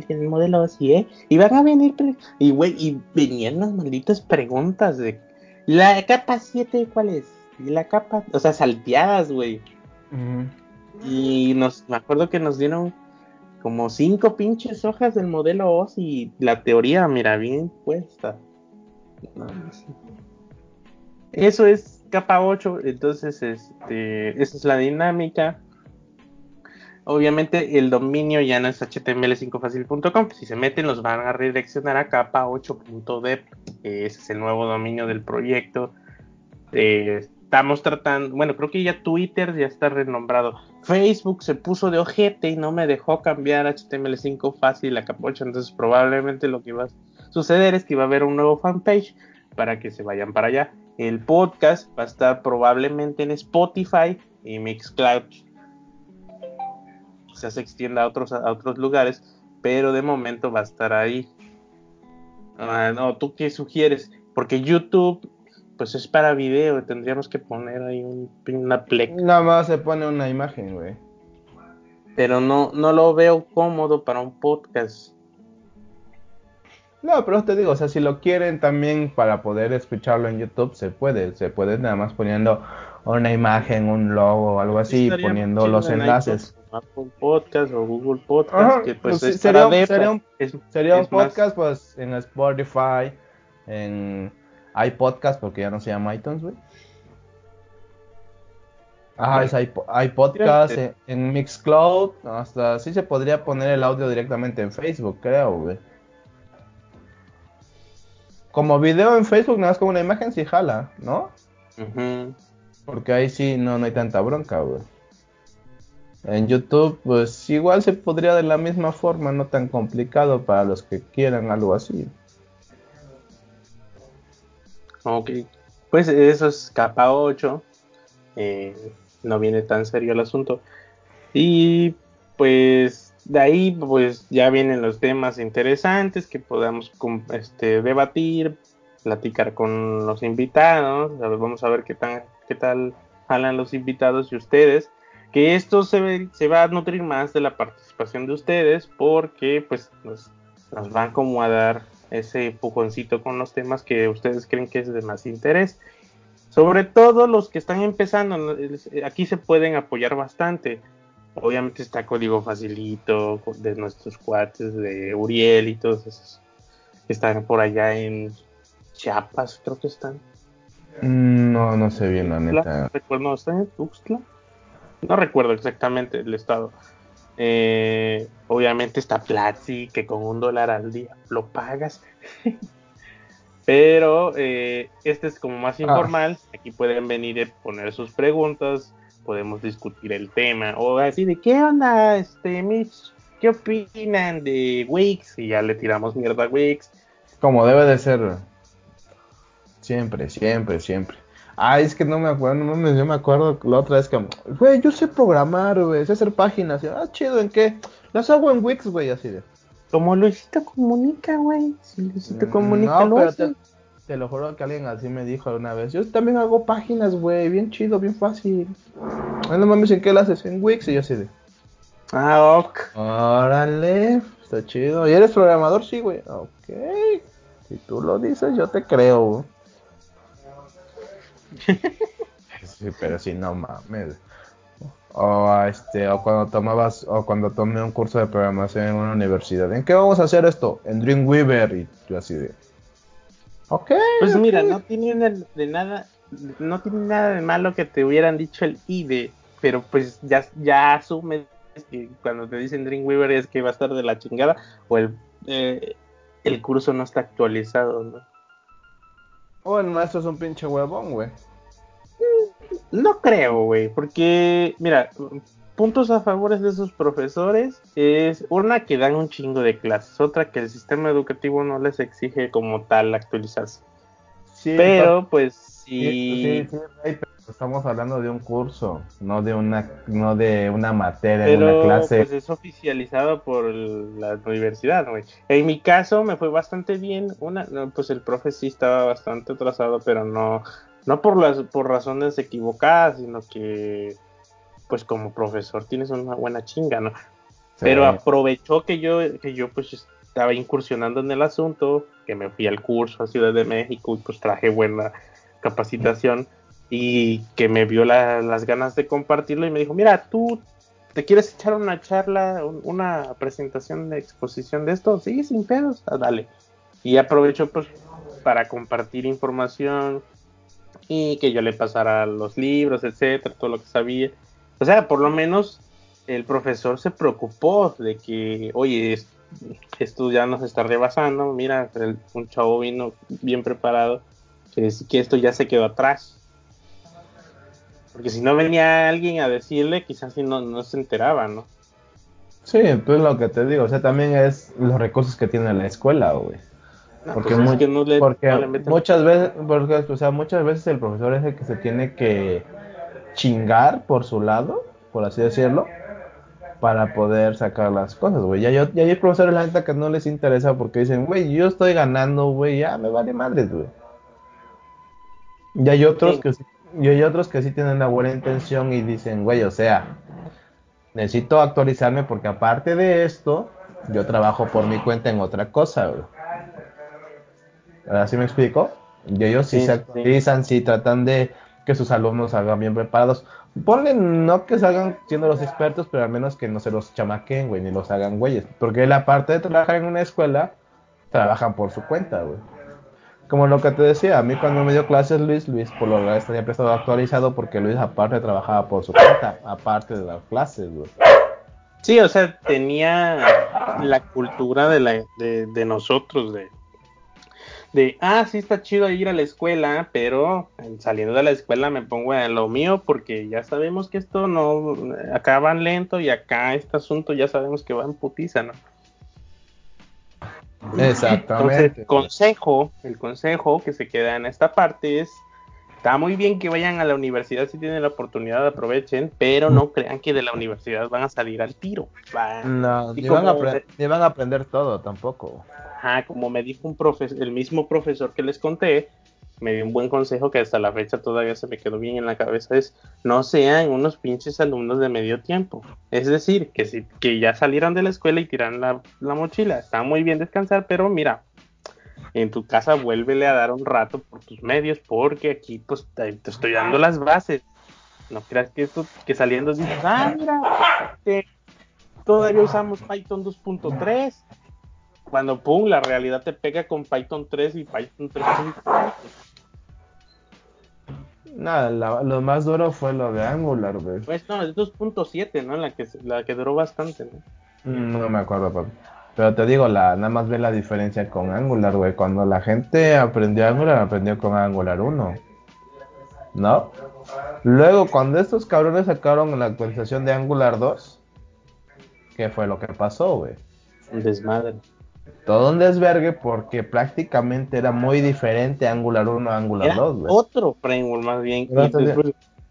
el modelo OSI, ¿eh? Y van a venir, y güey, y venían las malditas preguntas de la capa 7, ¿cuál es? Y la capa, o sea, salteadas, güey. Y nos, me acuerdo que nos dieron como cinco pinches hojas del modelo OSI y la teoría, mira, bien puesta. Eso es capa 8, entonces este, esa es la dinámica. Obviamente el dominio ya no es html5facil.com, si se meten los van a redireccionar a capa 8.dev, ese es el nuevo dominio del proyecto. Eh, estamos tratando, bueno, creo que ya Twitter ya está renombrado. Facebook se puso de ojete y no me dejó cambiar HTML5 fácil a 8, entonces probablemente lo que va a suceder es que va a haber un nuevo fanpage para que se vayan para allá. El podcast va a estar probablemente en Spotify y Mixcloud. Quizás se extienda a otros, a otros lugares, pero de momento va a estar ahí. Ah, no, ¿tú qué sugieres? Porque YouTube, pues es para video, tendríamos que poner ahí un, una pleca. Nada más se pone una imagen, güey. Pero no, no lo veo cómodo para un podcast. No, pero te digo, o sea, si lo quieren también para poder escucharlo en YouTube, se puede, se puede nada más poniendo una imagen, un logo o algo así, poniendo los enlaces. Apple Podcast o Google Podcast, que pues, pues sería, un, sería un podcast pues en Spotify, en iPodcast, porque ya no se llama iTunes, güey. Ajá, es iPodcast, en, en Mixcloud, hasta sí se podría poner el audio directamente en Facebook, creo, güey. Como video en Facebook, nada más con una imagen, sí jala, ¿no? Porque ahí sí no, no hay tanta bronca, güey. En YouTube, pues igual se podría de la misma forma, no tan complicado para los que quieran algo así. Ok, pues eso es capa 8. Eh, no viene tan serio el asunto. Y pues de ahí pues ya vienen los temas interesantes que podamos este, debatir, platicar con los invitados, vamos a ver qué tan qué tal jalan los invitados y ustedes. Que esto se, se va a nutrir más de la participación de ustedes porque pues nos, nos van como a dar ese empujoncito con los temas que ustedes creen que es de más interés. Sobre todo los que están empezando, aquí se pueden apoyar bastante. Obviamente está Código Facilito de nuestros cuates de Uriel y todos esos que están por allá en Chiapas, creo que están. Mm, no, no sé bien la neta. Recuerdo, ¿están en Tuxtla? No recuerdo exactamente el estado. Eh, obviamente está Platzi, que con un dólar al día lo pagas. Pero eh, este es como más ah. informal. Aquí pueden venir y poner sus preguntas. Podemos discutir el tema. O así de qué onda, este Mitch. ¿Qué opinan de Wix? Y ya le tiramos mierda a Wix. Como debe de ser. Siempre, siempre, siempre. Ay, es que no me acuerdo, no, yo me acuerdo la otra vez que, güey, yo sé programar, güey, sé hacer páginas. ah, chido, ¿en qué? Las hago en Wix, güey, así de. Como Luisito comunica, güey. Si Luisito mm, comunica, no, pero te, te, lo juro que alguien así me dijo una vez. Yo también hago páginas, güey, bien chido, bien fácil. Ay, no mames, ¿en qué las haces? En Wix, y yo así de. Ah, ok. Órale, está chido. ¿Y eres programador? Sí, güey. Ok. Si tú lo dices, yo te creo, güey. sí, pero si no mames. O, este, o cuando tomabas, o cuando tomé un curso de programación en una universidad. ¿En qué vamos a hacer esto? En Dreamweaver. Y yo así de. Ok. Pues mira, no tiene de nada, no tiene nada de malo que te hubieran dicho el IDE, pero pues ya, ya asumes que cuando te dicen Dreamweaver es que va a estar de la chingada o el, eh, el curso no está actualizado, ¿no? O el maestro es un pinche huevón, güey. No creo, güey, porque, mira, puntos a favor de esos profesores es una que dan un chingo de clases, otra que el sistema educativo no les exige como tal actualizarse. Sí, pero pues sí, sí, sí estamos hablando de un curso, no de una no de una materia, una clase. Pues es oficializado por la universidad, güey. En mi caso me fue bastante bien, una pues el profe sí estaba bastante atrasado, pero no no por las por razones equivocadas, sino que pues como profesor tienes una buena chinga, ¿no? Pero aprovechó que yo que yo pues estaba incursionando en el asunto, que me fui al curso a Ciudad de México y pues traje buena capacitación y que me vio las ganas de compartirlo y me dijo, mira, tú te quieres echar una charla, una presentación de exposición de esto, sí, sin pedos, ah, dale. Y aprovechó pues para compartir información, y que yo le pasara los libros, etcétera, todo lo que sabía. O sea, por lo menos el profesor se preocupó de que, oye, esto ya nos está rebasando, mira, un chavo vino bien preparado, que, esto ya se quedó atrás. Porque si no venía alguien a decirle, quizás si no, no se enteraba, ¿no? Sí, pues lo que te digo, o sea, también es los recursos que tiene la escuela, güey porque, muchas veces, porque, o sea, muchas veces el profesor es el que se tiene que chingar por su lado, por así decirlo, para poder sacar las cosas, güey. Ya hay profesores la neta que no les interesa porque dicen, güey, yo estoy ganando, güey, ya me vale madres, güey. Y hay otros que y hay otros que sí tienen la buena intención y dicen, güey, o sea, necesito actualizarme porque aparte de esto, yo trabajo por mi cuenta en otra cosa, güey. ¿Así me explico? Y ellos sí, se actualizan, sí. tratan de que sus alumnos salgan bien preparados. Ponle no que salgan siendo los expertos, pero al menos que no se los chamaquen, güey, ni los hagan güeyes. Porque la parte de trabajar en una escuela, trabajan por su cuenta, güey. Como lo que te decía, a mí cuando me dio clases Luis, Luis por lo general estaría prestado actualizado porque Luis aparte trabajaba por su cuenta, aparte de las clases, güey. Sí, o sea, tenía la cultura de, la, de, de nosotros, de, de, ah, sí está chido ir a la escuela, pero saliendo de la escuela me pongo en lo mío porque ya sabemos que esto no, acá van lento y acá este asunto ya sabemos que va en putiza, ¿no? Exactamente. Entonces, consejo, el consejo que se queda en esta parte es, está muy bien que vayan a la universidad si tienen la oportunidad, aprovechen, pero no crean que de la universidad van a salir al tiro. no, ni van, a aprender todo tampoco como me dijo un el mismo profesor que les conté, me dio un buen consejo que hasta la fecha todavía se me quedó bien en la cabeza, es no sean unos pinches alumnos de medio tiempo. Es decir, que, si, que ya salieran de la escuela y tiran la, la mochila. Está muy bien descansar, pero mira, en tu casa vuélvele a dar un rato por tus medios, porque aquí pues te, estoy dando las bases. No creas que esto, que saliendo dices, ah, mira, todavía usamos Python 2.3 cuando pum, la realidad te pega con Python 3 y Python 3. Nada, lo más duro fue lo de Angular, güey. Pues no, es 2.7, ¿no? La que, la que duró bastante, ¿no? Mm, no me acuerdo, papi. Pero te digo, la, nada más ve la diferencia con Angular, güey. Cuando la gente aprendió Angular, aprendió con Angular 1. ¿No? Luego, cuando estos cabrones sacaron la actualización de Angular 2, ¿qué fue lo que pasó, güey? Un desmadre todo un desvergue porque prácticamente era muy diferente Angular 1 a Angular 2, güey. Otro framework más bien.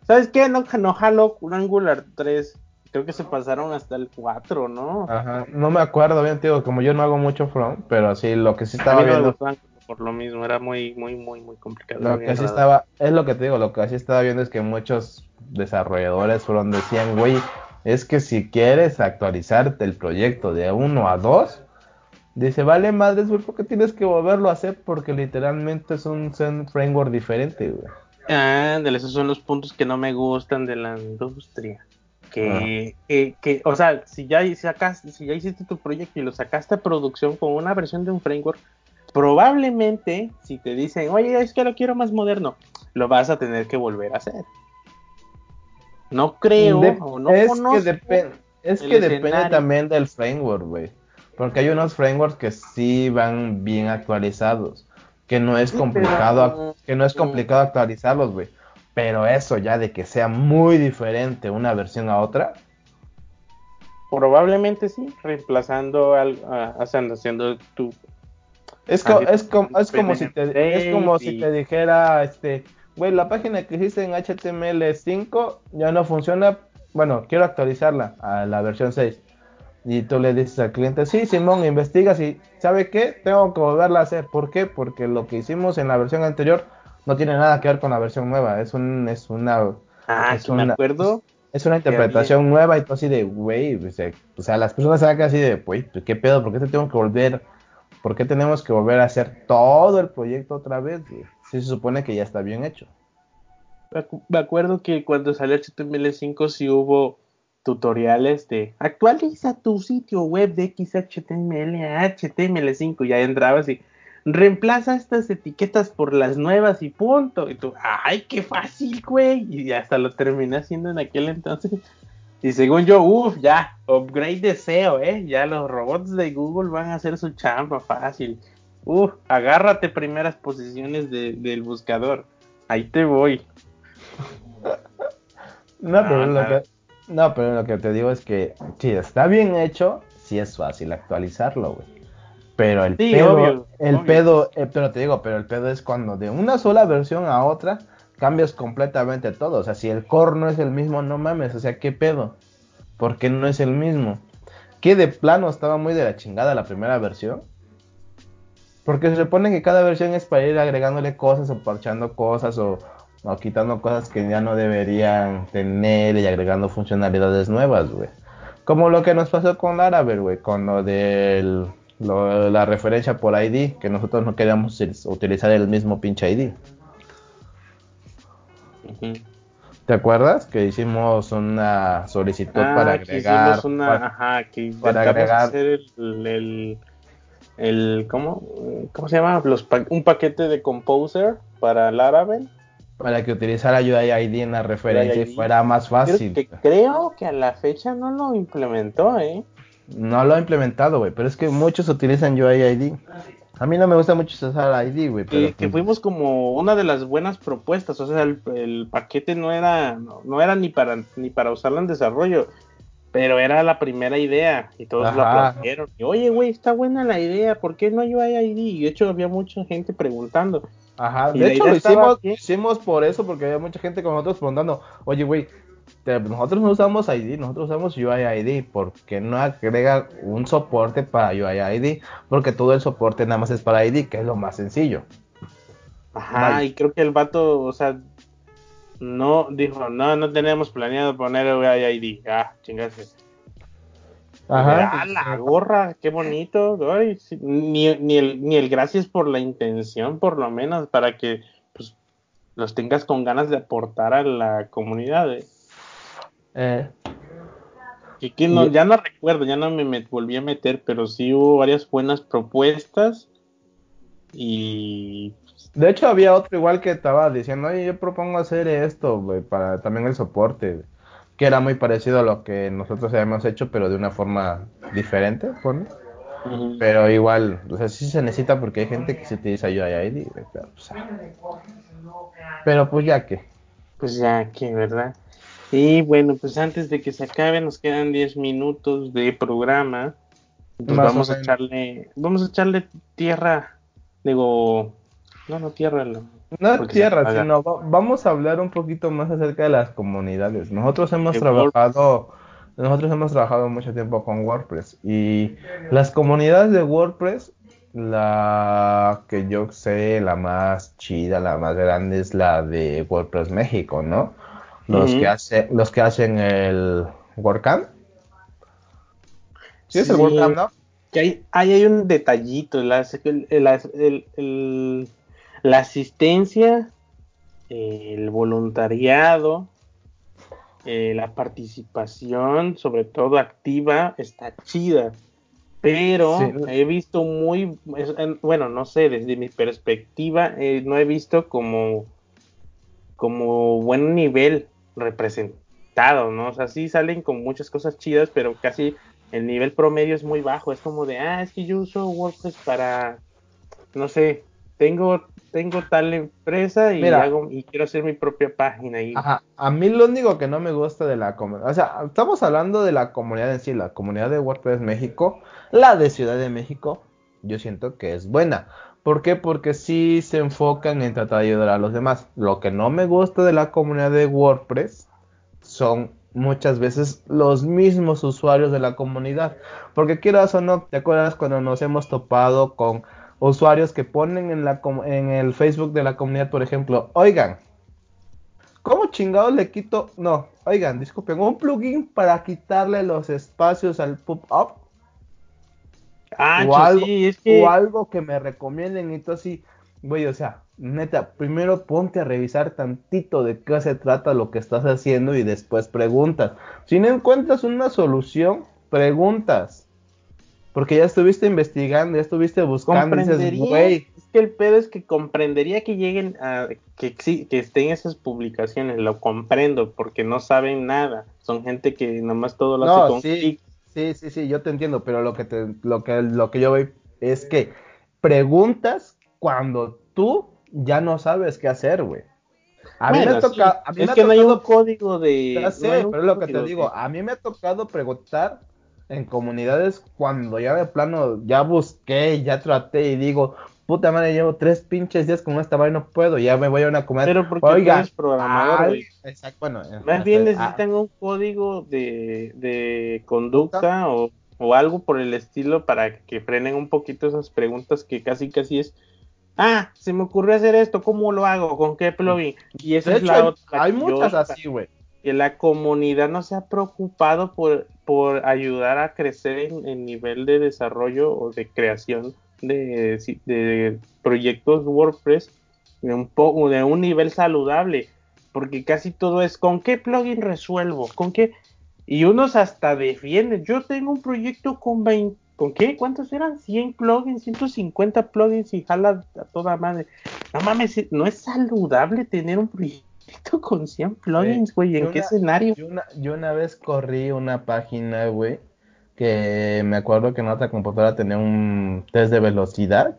¿Sabes qué? No, no jaló un Angular 3. Creo que se pasaron hasta el 4, ¿no? Ajá, no me acuerdo bien, tío, como yo no hago mucho front, pero sí, lo que sí estaba viendo... Por lo mismo, era muy, muy, muy, muy complicado. Lo que sí estaba, es lo que te digo, lo que sí estaba viendo es que muchos desarrolladores fueron, decían, güey, es que si quieres actualizarte el proyecto de 1 a 2, Dice, vale madres, güey, porque tienes que volverlo a hacer porque literalmente es un framework diferente, güey. Ándale, esos son los puntos que no me gustan de la industria. Que, ah. que, o sea, si ya, sacaste, si ya hiciste tu proyecto y lo sacaste a producción con una versión de un framework, probablemente si te dicen, oye, es que lo quiero más moderno, lo vas a tener que volver a hacer. No creo, o no es Que es que depende también del framework, güey. Porque hay unos frameworks que sí van bien actualizados. Que no es complicado, que no es complicado actualizarlos, güey. Pero eso ya de que sea muy diferente una versión a otra. Probablemente sí, reemplazando al, haciendo tu es, es, como, es como si te es como si te dijera este güey la página que hiciste en HTML5 ya no funciona bueno quiero actualizarla a la versión 6 y tú le dices al cliente, sí, Simón, investigas y ¿sabe qué? Tengo que volverla a hacer. ¿Por qué? Porque lo que hicimos en la versión anterior no tiene nada que ver con la versión nueva. Es un, es una, ah, es una, acuerdo. Es, una interpretación nueva y tú así de, güey, o sea, las personas se así de, güey, ¿qué pedo? ¿Por qué te tengo que volver? ¿Por qué tenemos que volver a hacer todo el proyecto otra vez? Si se supone que ya está bien hecho. Me acuerdo que cuando salió HTML5 sí hubo tutoriales de actualiza tu sitio web de XHTML a HTML5 y ahí entrabas y reemplaza estas etiquetas por las nuevas y punto. Y tú, ay, qué fácil, güey. Y hasta lo terminé haciendo en aquel entonces. Y según yo, uff, ya, upgrade de SEO, ¿eh? Ya los robots de Google van a hacer su chamba fácil. Uff, agárrate primeras posiciones del buscador. Ahí te voy. No, pero lo que, no, pero lo que te digo es que si está bien hecho, sí es fácil actualizarlo, güey. Pero el pedo, el pedo, eh, pero te digo, pero el pedo es cuando de una sola versión a otra cambias completamente todo. O sea, si el core no es el mismo, no mames, o sea, ¿qué pedo? ¿Por qué no es el mismo? Que de plano estaba muy de la chingada la primera versión. Porque se supone que cada versión es para ir agregándole cosas o parchando cosas o, o quitando cosas que ya no deberían tener y agregando funcionalidades nuevas, güey. Como lo que nos pasó con Laravel, güey, con lo de la referencia por ID, que nosotros no queríamos utilizar el mismo pinche ID. ¿Te acuerdas? Que hicimos una solicitud ah, para agregar. hicimos una, ajá, que para agregar. Hacer el, el, ¿cómo? ¿Cómo se llama? Los, un paquete de Composer para Laravel para que utilizara UI ID en la referencia y fuera más fácil. creo que a la fecha no lo implementó, ¿eh? No lo ha implementado, güey, pero es que muchos utilizan UI ID. A mí no me gusta mucho usar ID, güey. que pues fuimos como una de las buenas propuestas, o sea, el, paquete no era, no, era ni para, ni para usarlo en desarrollo, pero era la primera idea y todos lo aplaudieron. Y, Oye, güey, está buena la idea, ¿por qué no hay UI ID? Y de hecho había mucha gente preguntando. Ajá, de hecho lo hicimos, hicimos por eso, porque había mucha gente con nosotros preguntando, oye, güey, nosotros no usamos ID, nosotros usamos UIID, porque no agrega un soporte para UIID? Porque todo el soporte nada más es para ID, que es lo más sencillo. Ajá, y creo que el vato, o sea, no dijo, no, no tenemos planeado poner el ID. Ah, chingase. Ajá. Ah, la gorra, qué bonito. ni, ni, el, ni el gracias por la intención, por lo menos, para que pues, los tengas con ganas de aportar a la comunidad. Eh. Eh. Que no, ya no recuerdo, ya no me, volví a meter, pero sí hubo varias buenas propuestas. Y. De hecho, había otro igual que estaba diciendo, oye, yo propongo hacer esto, para también el soporte que era muy parecido a lo que nosotros habíamos hecho, pero de una forma diferente. Pero igual, o sea, sí se necesita porque hay gente que se utiliza UID, pero pues, pero pues ya que. Pues ya que, ¿verdad? Y bueno, pues antes de que se acabe, nos quedan 10 minutos de programa. vamos a echarle, vamos a echarle tierra, digo, no, no tierra, no tierra, sino vamos a hablar un poquito más acerca de las comunidades. Nosotros hemos trabajado, nosotros hemos trabajado mucho tiempo con WordPress y las comunidades de WordPress, la que yo sé, la más chida, la más grande es la de WordPress México, ¿no? Los que hace, los que hacen el WordCamp. ¿Sí, es el WordCamp, no? Que hay, hay, un detallito, el, el la asistencia, el voluntariado, eh, la participación, sobre todo activa, está chida. Pero he visto muy, bueno, no sé, desde mi perspectiva, eh, no he visto como, como buen nivel representado, ¿no? O sea, sí salen con muchas cosas chidas, pero casi el nivel promedio es muy bajo. Es como de, ah, es que yo uso WordPress para, no sé, tengo tengo tal empresa y, hago, y quiero hacer mi propia página. Y... Ajá, a mí lo único que no me gusta de la comunidad, o sea, estamos hablando de la comunidad en sí, la comunidad de WordPress México, la de Ciudad de México, yo siento que es buena. ¿Por qué? Porque sí se enfocan en tratar de ayudar a los demás. Lo que no me gusta de la comunidad de WordPress son muchas veces los mismos usuarios de la comunidad. Porque quieras o no, ¿te acuerdas cuando nos hemos topado con usuarios que ponen en, en el Facebook de la comunidad, por ejemplo, oigan, ¿cómo chingados le quito? No, oigan, disculpen, un plugin para quitarle los espacios al pop-up. Ah, o, algo, o algo que me recomienden y todo así, güey, o sea, neta, primero ponte a revisar tantito de qué se trata lo que estás haciendo y después preguntas. Si no encuentras una solución, preguntas. Porque ya estuviste investigando, ya estuviste buscando. Dices, Es que el pedo es que comprendería que lleguen a. Que, que estén esas publicaciones, lo comprendo, porque no saben nada. Son gente que nomás todo lo hace con sí, Sí, sí, sí, yo te entiendo, pero lo que, te, lo que, lo que yo veo es que preguntas cuando tú ya no sabes qué hacer, güey. A mí me ha tocado. Es que no hay un código de. Ya sé, pero es lo que te digo. A mí me ha tocado preguntar en comunidades cuando ya de plano ya busqué, ya traté y digo, puta madre, llevo tres pinches días con esta vaina, no puedo, ya me voy a una comunidad. Pero porque Oiga, eres programador, Exacto, bueno. Eh, Más bien necesitan un código de, de conducta o, o, algo por el estilo para que frenen un poquito esas preguntas que casi casi es ah, se me ocurrió hacer esto, ¿cómo lo hago? ¿Con qué plugin? Y esa es la otra. Hay muchas así, güey que la comunidad no se ha preocupado por, por ayudar a crecer en el nivel de desarrollo o de creación de, de proyectos WordPress de un, po de un nivel saludable, porque casi todo es con qué plugin resuelvo, con qué... Y unos hasta defienden, yo tengo un proyecto con 20, ¿con qué? ¿Cuántos eran? 100 plugins, 150 plugins y jala a toda madre. No mames, no es saludable tener un proyecto con 100 plugins, güey? ¿En qué escenario? Yo una, vez corrí una página, güey, que me acuerdo que en otra computadora tenía un test de velocidad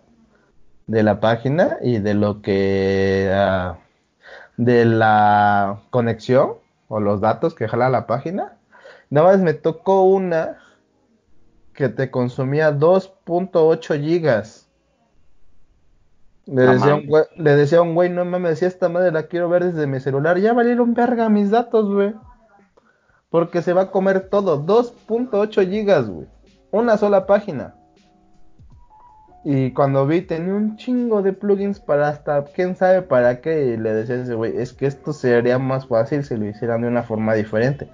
de la página y de lo que... Ah, de la conexión o los datos que jala la página. Nada más me tocó una que te consumía 2.8 gigas. Le decía, un güey, le decía a un güey, no mames, decía esta madre la quiero ver desde mi celular. Ya valieron verga mis datos, güey. Porque se va a comer todo. 2.8 gigas, güey. Una sola página. Y cuando vi, tenía un chingo de plugins para hasta quién sabe para qué. Y le decía ese güey, es que esto sería más fácil si lo hicieran de una forma diferente.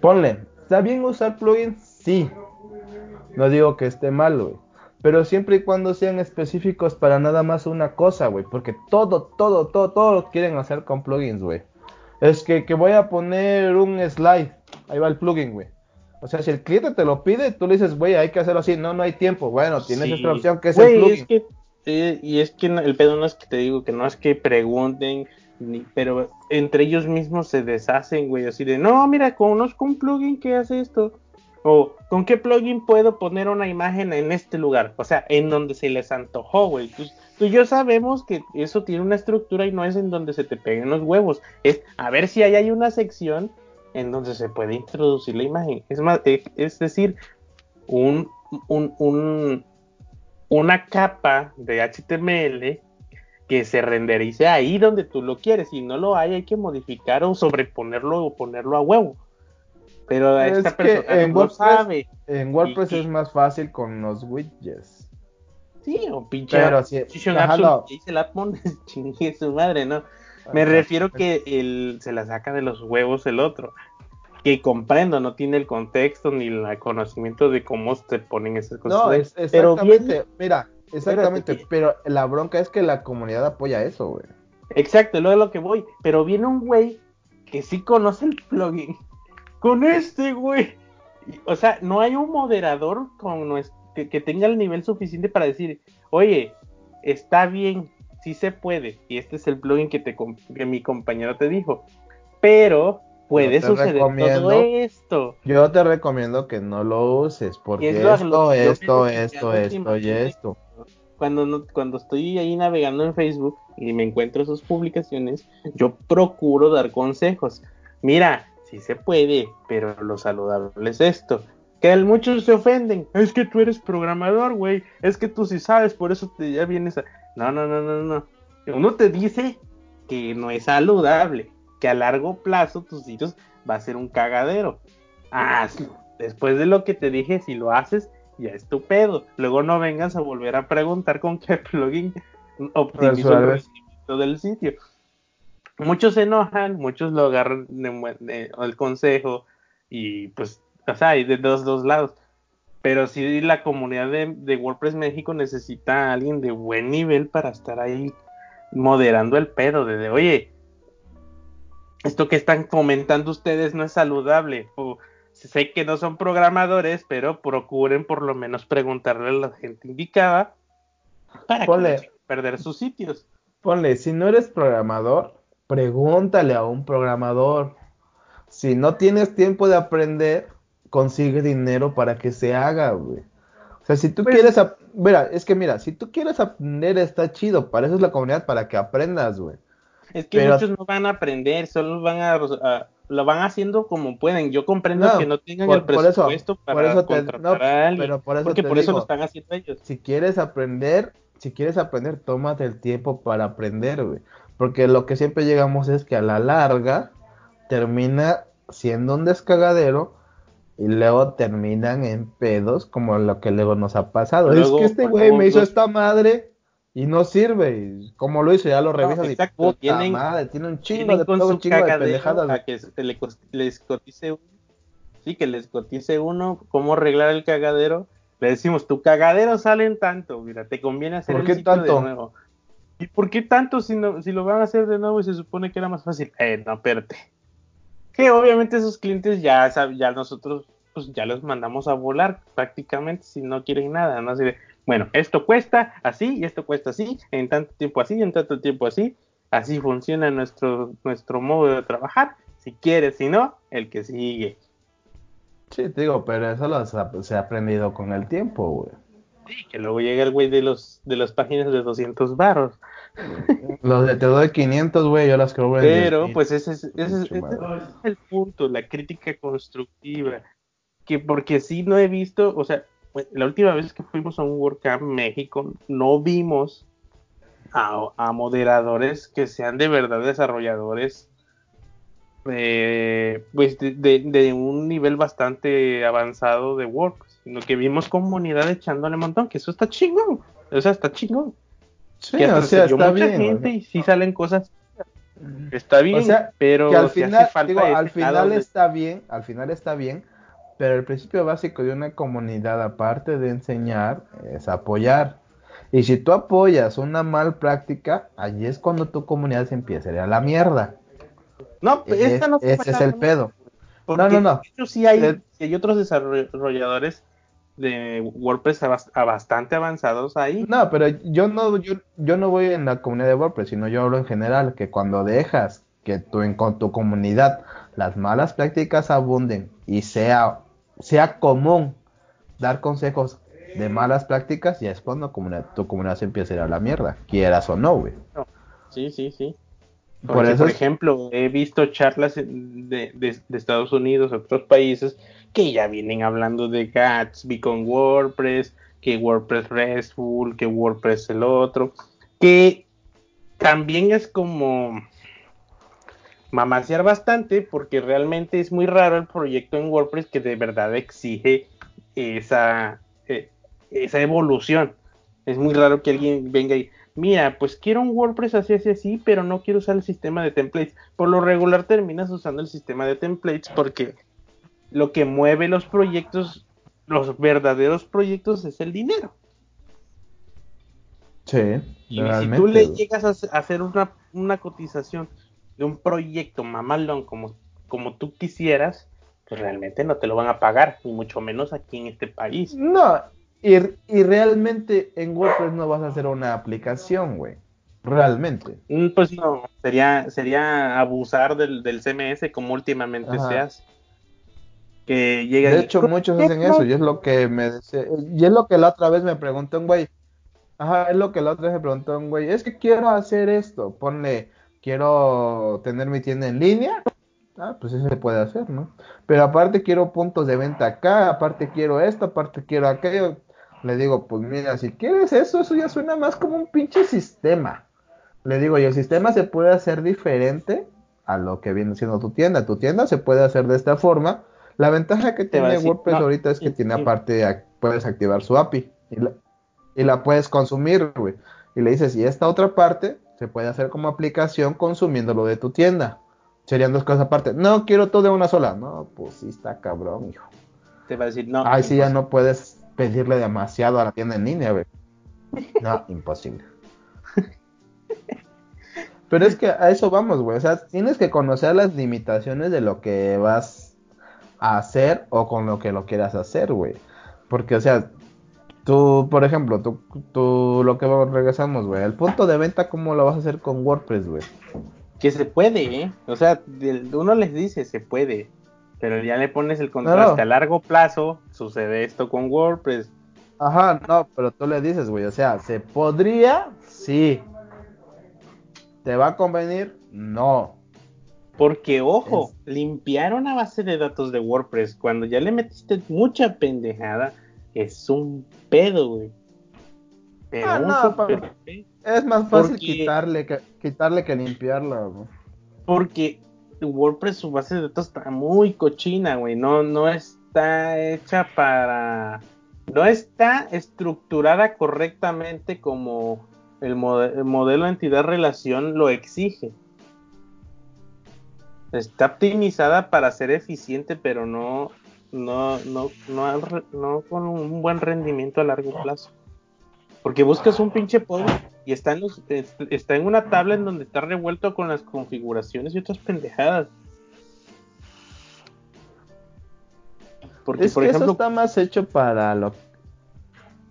Ponle, ¿está bien usar plugins? Sí. No digo que esté mal, güey. Pero siempre y cuando sean específicos para nada más una cosa, güey. Porque todo, todo, todo, todo lo quieren hacer con plugins, güey. Es que, que voy a poner un slide. Ahí va el plugin, güey. O sea, si el cliente te lo pide, tú le dices, güey, hay que hacerlo así. No, no hay tiempo. Bueno, tienes esta opción que es el plugin. Es que, eh, y es que el pedo no es que te digo que no es que pregunten, ni, pero entre ellos mismos se deshacen, güey. Así de, no, mira, conozco un plugin que hace esto. O, ¿con qué plugin puedo poner una imagen en este lugar? O sea, en donde se les antojó, güey. Tú, tú y yo sabemos que eso tiene una estructura y no es en donde se te peguen los huevos. Es a ver si ahí hay una sección en donde se puede introducir la imagen. Es más, es decir, un, un, una capa de HTML que se renderice ahí donde tú lo quieres. Si no lo hay, hay que modificar o sobreponerlo o ponerlo a huevo. Pero esta persona en WordPress, sabe. En WordPress es más fácil con los widgets. Sí, o pinche Pero si, dice la chingue su madre, ¿no? Me refiero que el, se la saca de los huevos el otro. Que comprendo, no tiene el contexto ni el conocimiento de cómo se ponen esas cosas. No, es, exactamente. mira, exactamente. Pero la bronca es que la comunidad apoya eso, güey. Exacto, luego es lo que voy. Pero viene un güey que sí conoce el plugin. Con este, güey. O sea, no hay un moderador con que, que tenga el nivel suficiente para decir, oye, está bien, sí se puede. Y este es el plugin que, te, que mi compañero te dijo. Pero puede suceder todo esto. Yo te recomiendo que no lo uses porque esto, esto, esto, esto y esto. Cuando, cuando estoy ahí navegando en Facebook y me encuentro sus publicaciones, yo procuro dar consejos. Mira, sí se puede, pero lo saludable es esto. Que muchos se ofenden. Es que tú eres programador, güey. Es que tú sí sabes, por eso te ya vienes a... No, no, no, no, no. Uno te dice que no es saludable, que a largo plazo tus sitios va a ser un cagadero. Hazlo. Después de lo que te dije, si lo haces, ya es tu pedo. Luego no vengas a volver a preguntar con qué plugin optimizo el rendimiento del sitio. Muchos se enojan, muchos lo agarran el consejo y pues, o sea, hay de dos, dos lados. Pero sí la comunidad de, WordPress México necesita a alguien de buen nivel para estar ahí moderando el pedo, de, oye, esto que están comentando ustedes no es saludable. O, sé que no son programadores, pero procuren por lo menos preguntarle a la gente indicada para que no perder sus sitios. Ponle, si no eres programador, pregúntale a un programador. Si no tienes tiempo de aprender, consigue dinero para que se haga, güey. O sea, si tú pues quieres, mira, es que mira, si tú quieres aprender está chido, para eso es la comunidad, para que aprendas, güey. Es que muchos no van a aprender, solo van a, lo van haciendo como pueden. Yo comprendo que no tengan el presupuesto para contratar a alguien, pero por eso porque por eso lo están haciendo ellos. Si quieres aprender, si quieres aprender, tómate el tiempo para aprender, güey. Porque lo que siempre llegamos es que a la larga termina siendo un descagadero y luego terminan en pedos como lo que luego nos ha pasado. es que este güey me hizo esta madre y no sirve. Como lo hizo, ya lo revisas y puta madre, tiene un chingo de un chingo de pendejadas. A que le, les cotice uno, sí, que les cotice uno cómo arreglar el cagadero. Le decimos, tu cagadero sale en tanto, mira, te conviene hacer ¿Por qué el tanto? de nuevo. ¿Y por qué tanto si, no, si lo van a hacer de nuevo y se supone que era más fácil? Eh, no, espérate que obviamente esos clientes ya, ya nosotros pues ya los mandamos a volar prácticamente si no quieren nada, ¿no? Así de, bueno, esto cuesta así y esto cuesta así, en tanto tiempo así, en tanto tiempo así, así funciona nuestro, nuestro modo de trabajar, si quieres, si no, el que sigue. Sí, te digo, pero eso lo se ha aprendido con el tiempo, güey. Sí, que luego llega el güey de los de las páginas de 200 baros. Los de te doy 500, güey, yo las cobro Pero, pues ese es, ese, es, el punto, la crítica constructiva. Que porque sí no he visto, o sea, la última vez que fuimos a un WordCamp México, no vimos a, moderadores que sean de verdad desarrolladores eh, pues de, un nivel bastante avanzado de WordPress, sino que vimos comunidad echándole un montón, que eso está chingón. O sea, está chingón. Sí, o sea, está bien. y sí salen cosas. Está bien, pero que al final, digo, al final está bien, al final está bien, pero el principio básico de una comunidad, aparte de enseñar, es apoyar. Y si tú apoyas una mal práctica, allí es cuando tu comunidad se empieza a ir a la mierda. No, esta no ese es el pedo. no, no, no. De hecho, sí hay, hay otros desarrolladores de WordPress a, bastante avanzados ahí. No, pero yo no, yo, yo no voy en la comunidad de WordPress, sino yo hablo en general, que cuando dejas que tu, en con tu comunidad las malas prácticas abunden y sea, sea común dar consejos de malas prácticas, ya es cuando tu comunidad se empieza a ir a la mierda, quieras o no, güey. Sí, sí, sí. por, eso por ejemplo, he visto charlas de, de, de Estados Unidos, otros países, que ya vienen hablando de Gatsby con WordPress, que WordPress RESTful, que WordPress el otro, que también es como mamasear bastante porque realmente es muy raro el proyecto en WordPress que de verdad exige esa, eh, esa evolución. Es muy raro que alguien venga y, mira, pues quiero un WordPress así, así, así, pero no quiero usar el sistema de templates. Por lo regular terminas usando el sistema de templates porque lo que mueve los proyectos, los verdaderos proyectos es el dinero. Sí, y si tú le llegas a hacer una, una cotización de un proyecto mamalón como, como tú quisieras, pues realmente no te lo van a pagar, ni mucho menos aquí en este país. No, y, y realmente en WordPress no vas a hacer una aplicación, güey. Realmente. Mm, pues no, sería, sería abusar del, del CMS como últimamente se hace de hecho, muchos hacen eso, y es lo que me y es lo que la otra vez me preguntó un güey. Ajá, es lo que la otra vez me preguntó un güey. Es que quiero hacer esto. Ponle, quiero tener mi tienda en línea. Ah, pues eso se puede hacer, ¿no? Pero aparte quiero puntos de venta acá, aparte quiero esto, aparte quiero aquello. Le digo, pues mira, si quieres eso, eso ya suena más como un pinche sistema. Le digo, y el sistema se puede hacer diferente a lo que viene siendo tu tienda. Tu tienda se puede hacer de esta forma la ventaja que tiene WordPress ahorita es que tiene aparte, puedes activar su API y la, puedes consumir, güey. Y le dices, y esta otra parte se puede hacer como aplicación consumiéndolo de tu tienda. Serían dos cosas aparte. No, quiero todo de una sola. No, pues sí está cabrón, hijo. Te va a decir, no. Ay, sí, ya no puedes pedirle demasiado a la tienda en línea, güey. No, imposible. Pero es que a eso vamos, güey. O sea, tienes que conocer las limitaciones de lo que vas hacer o con lo que lo quieras hacer, güey. Porque, o sea, tú, por ejemplo, tú, tú lo que regresamos, güey, el punto de venta, ¿cómo lo vas a hacer con WordPress, güey? Que se puede, ¿eh? O sea, uno les dice, se puede. Pero ya le pones el contraste a largo plazo, sucede esto con WordPress. Ajá, no, pero tú le dices, güey, o sea, ¿se podría? Sí. ¿Te va a convenir? No. Porque, ojo, limpiar una base de datos de WordPress cuando ya le metiste mucha pendejada es un pedo, güey. ah, no, es más fácil quitarle, que, quitarle que limpiarla, güey. Porque WordPress, su base de datos está muy cochina, güey. No, no está hecha para. No está estructurada correctamente como el, el modelo entidad-relación lo exige. Está optimizada para ser eficiente, pero no, no, no, no, con un buen rendimiento a largo plazo. Porque buscas un pinche poder y está en, está en una tabla en donde está revuelto con las configuraciones y otras pendejadas. Porque, es por que ejemplo, eso está más hecho para lo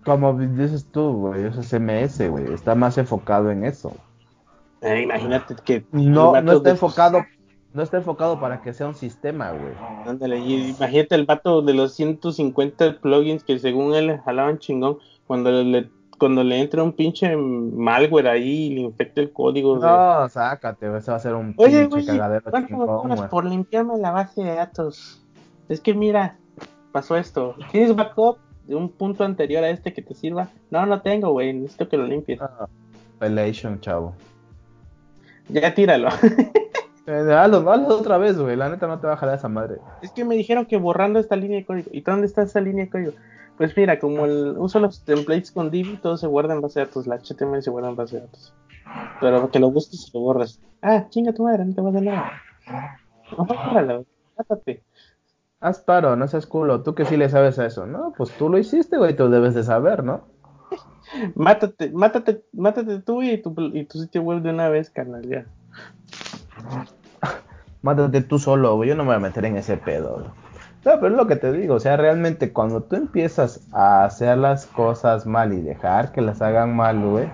como dices tú, güey, eso es CMS, güey, está más enfocado en eso. Eh, imagínate que no, no está enfocado no está enfocado para que sea un sistema, güey. Ándale, imagínate el vato de los 150 plugins que según él le jalaban chingón cuando le cuando le entra un pinche malware ahí y le infecta el código. No, sácate, ese va a ser un Oye, pinche cagadero chingón, me por limpiarme la base de datos? Es que mira, pasó esto. ¿Tienes backup de un punto anterior a este que te sirva? No, no tengo, güey, necesito que lo limpies. Ah, Pelation, chavo. Ya tíralo. Eh, hazlo, hazlo otra vez, güey. La neta no te va a jalar esa madre. Es que me dijeron que borrando esta línea de código. ¿Y dónde está esa línea de código? Pues mira, como el, uso los templates con Divi, todo se guarda en base de datos. La HTML se guarda en base de datos. Pero que lo busques y lo borras. Ah, chinga tu madre, no te va a nada. No, bórralo, mátate. Haz paro, no seas culo. Tú que sí le sabes a eso, ¿no? Pues tú lo hiciste, güey. Tú debes de saber, ¿no? mátate, mátate, mátate tú y tu, y tu sitio web de una vez, carnal, ya. Mátate tú solo, güey. Yo no me voy a meter en ese pedo. No, pero es lo que te digo, o sea, realmente cuando tú empiezas a hacer las cosas mal y dejar que las hagan mal, güey,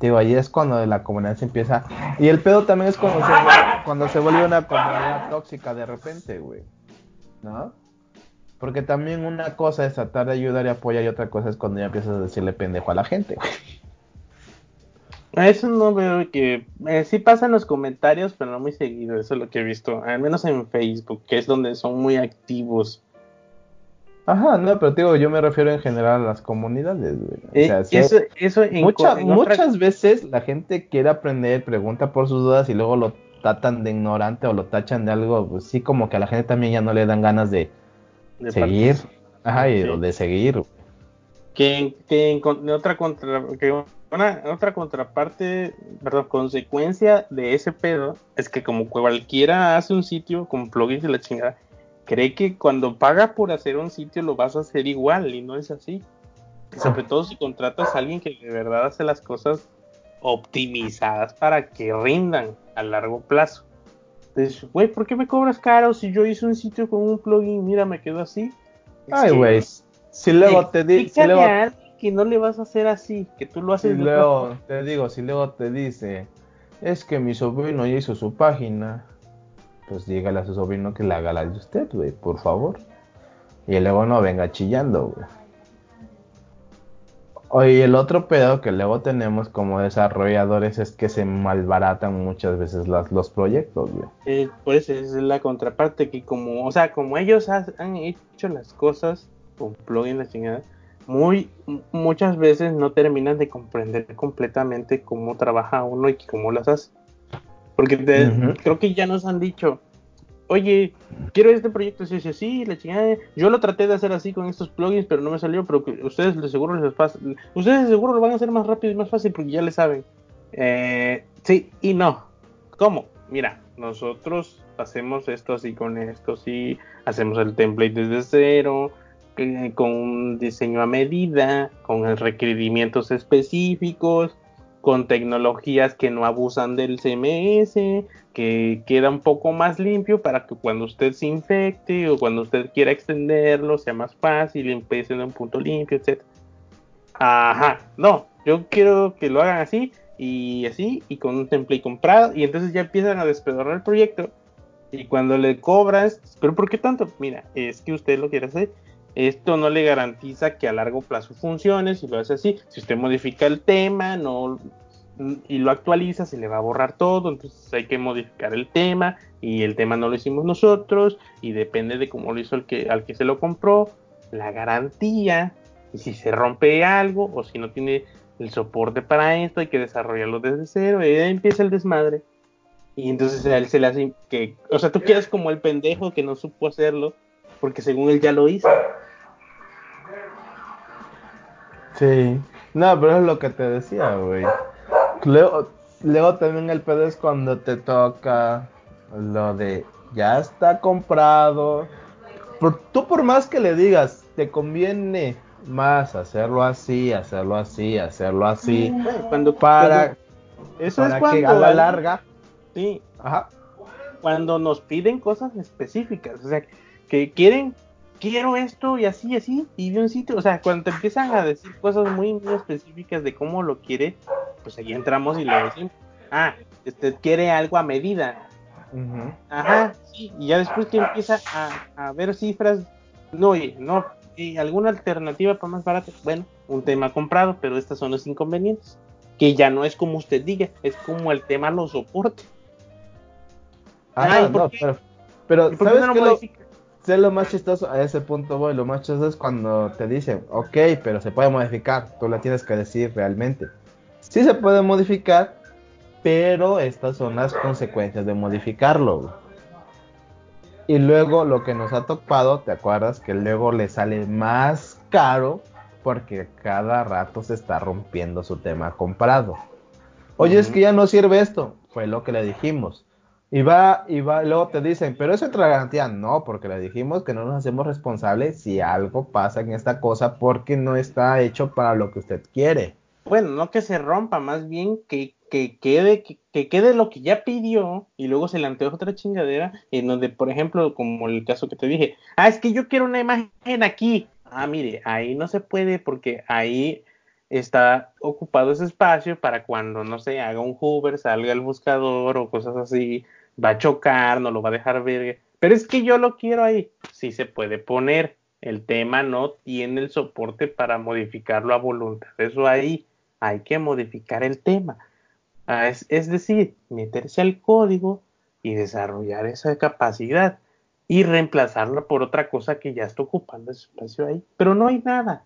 digo, ahí es cuando la comunidad se empieza. Y el pedo también es cuando se, cuando se vuelve una comunidad tóxica de repente, güey. ¿No? Porque también una cosa es tratar de ayudar y apoyar y otra cosa es cuando ya empiezas a decirle pendejo a la gente, güey. Eso no veo que eh, sí pasa en los comentarios, pero no muy seguido. Eso es lo que he visto, al menos en Facebook, que es donde son muy activos. Ajá, no, pero digo, yo me refiero en general a las comunidades, güey. O sea, eh, eso, eso en muchas veces la gente quiere aprender, pregunta por sus dudas y luego lo tratan de ignorante o lo tachan de algo, pues sí, como que a la gente también ya no le dan ganas de, seguir. Ajá, y de seguir. Que, que en, otra contra, que una otra contraparte, perdón, consecuencia de ese pedo es que como cualquiera hace un sitio con plugins y la chingada, cree que cuando paga por hacer un sitio lo vas a hacer igual y no es así. sobre todo si contratas a alguien que de verdad hace las cosas optimizadas para que rindan a largo plazo. Entonces, güey, ¿por qué me cobras caro si yo hice un sitio con un plugin? Mira, me quedo así. Ay, güey. Si luego te digo que no le vas a hacer así, que tú lo haces. Y luego, te digo, si luego te dice, es que mi sobrino ya hizo su página, pues dígale a su sobrino que le haga la de usted, güey, por favor. Y luego no venga chillando, güey. Oye, el otro pedo que luego tenemos como desarrolladores es que se malbaratan muchas veces las, los proyectos, güey. Eh, pues es la contraparte que como, o sea, como ellos han hecho las cosas con plugin la chingada, muy muchas veces no terminan de comprender completamente cómo trabaja uno y cómo las hace. Porque creo que ya nos han dicho, oye, quiero este proyecto así, así, así, la chingada. Yo lo traté de hacer así con estos plugins, pero no me salió, pero ustedes de seguro les fácil. Ustedes de seguro lo van a hacer más rápido y más fácil porque ya le saben. Eh, sí y no. ¿Cómo? Mira, nosotros hacemos esto así con esto, sí, hacemos el template desde cero, con un diseño a medida, con requerimientos específicos, con tecnologías que no abusan del CMS, que queda un poco más limpio para que cuando usted se infecte o cuando usted quiera extenderlo sea más fácil, empiece en un punto limpio, etc. Ajá, no, yo quiero que lo hagan así y así y con un template comprado y entonces ya empiezan a despedorrar el proyecto y cuando le cobras, pero ¿por qué tanto? Mira, es que usted lo quiere hacer esto no le garantiza que a largo plazo funcione si lo hace así. Si usted modifica el tema no, y lo actualiza, se le va a borrar todo. Entonces hay que modificar el tema y el tema no lo hicimos nosotros y depende de cómo lo hizo el que, al que se lo compró. La garantía y si se rompe algo o si no tiene el soporte para esto, hay que desarrollarlo desde cero. Y empieza el desmadre. Y entonces a él se le hace que, o sea, tú quedas como el pendejo que no supo hacerlo porque según él ya lo hizo. Sí. No, pero es lo que te decía, güey. Luego, luego también el pedo es cuando te toca lo de ya está comprado. Por, tú por más que le digas, te conviene más hacerlo así, hacerlo así, hacerlo así. Cuando, para eso es cuando, que a la larga. Sí. Ajá. Cuando nos piden cosas específicas. O sea, que quieren quiero esto y así, y así, y de un sitio, o sea, cuando te empiezan a decir cosas muy, muy específicas de cómo lo quiere, pues ahí entramos y le decimos, ah, usted quiere algo a medida. Ajá, sí, y ya después que empieza a, ver cifras, no, oye, no, y alguna alternativa para más barato, bueno, un tema comprado, pero estos son los inconvenientes, que ya no es como usted diga, es como el tema lo soporte. Ah, no, pero, pero ¿sabes lo, lo más chistoso, a ese punto voy, lo más chistoso es cuando te dicen, ok, pero se puede modificar, tú la tienes que decir realmente. Sí se puede modificar, pero estas son las consecuencias de modificarlo. Y luego lo que nos ha topado, ¿te acuerdas? Que luego le sale más caro porque cada rato se está rompiendo su tema comprado. Oye, es que ya no sirve esto. Fue lo que le dijimos. Y va, y va, luego te dicen, pero eso entra garantía. No, porque le dijimos que no nos hacemos responsables si algo pasa en esta cosa porque no está hecho para lo que usted quiere. Bueno, no que se rompa, más bien que, que quede, que, quede lo que ya pidió y luego se le anteoja otra chingadera en donde, por ejemplo, como el caso que te dije, ah, es que yo quiero una imagen aquí. Ah, mire, ahí no se puede porque ahí está ocupado ese espacio para cuando, no sé, haga un Hoover, salga el buscador o cosas así, va a chocar, no lo va a dejar ver. Pero es que yo lo quiero ahí. Sí se puede poner. El tema no tiene el soporte para modificarlo a voluntad. Eso ahí hay que modificar el tema. Ah, es, decir, meterse al código y desarrollar esa capacidad y reemplazarla por otra cosa que ya está ocupando ese espacio ahí. Pero no hay nada.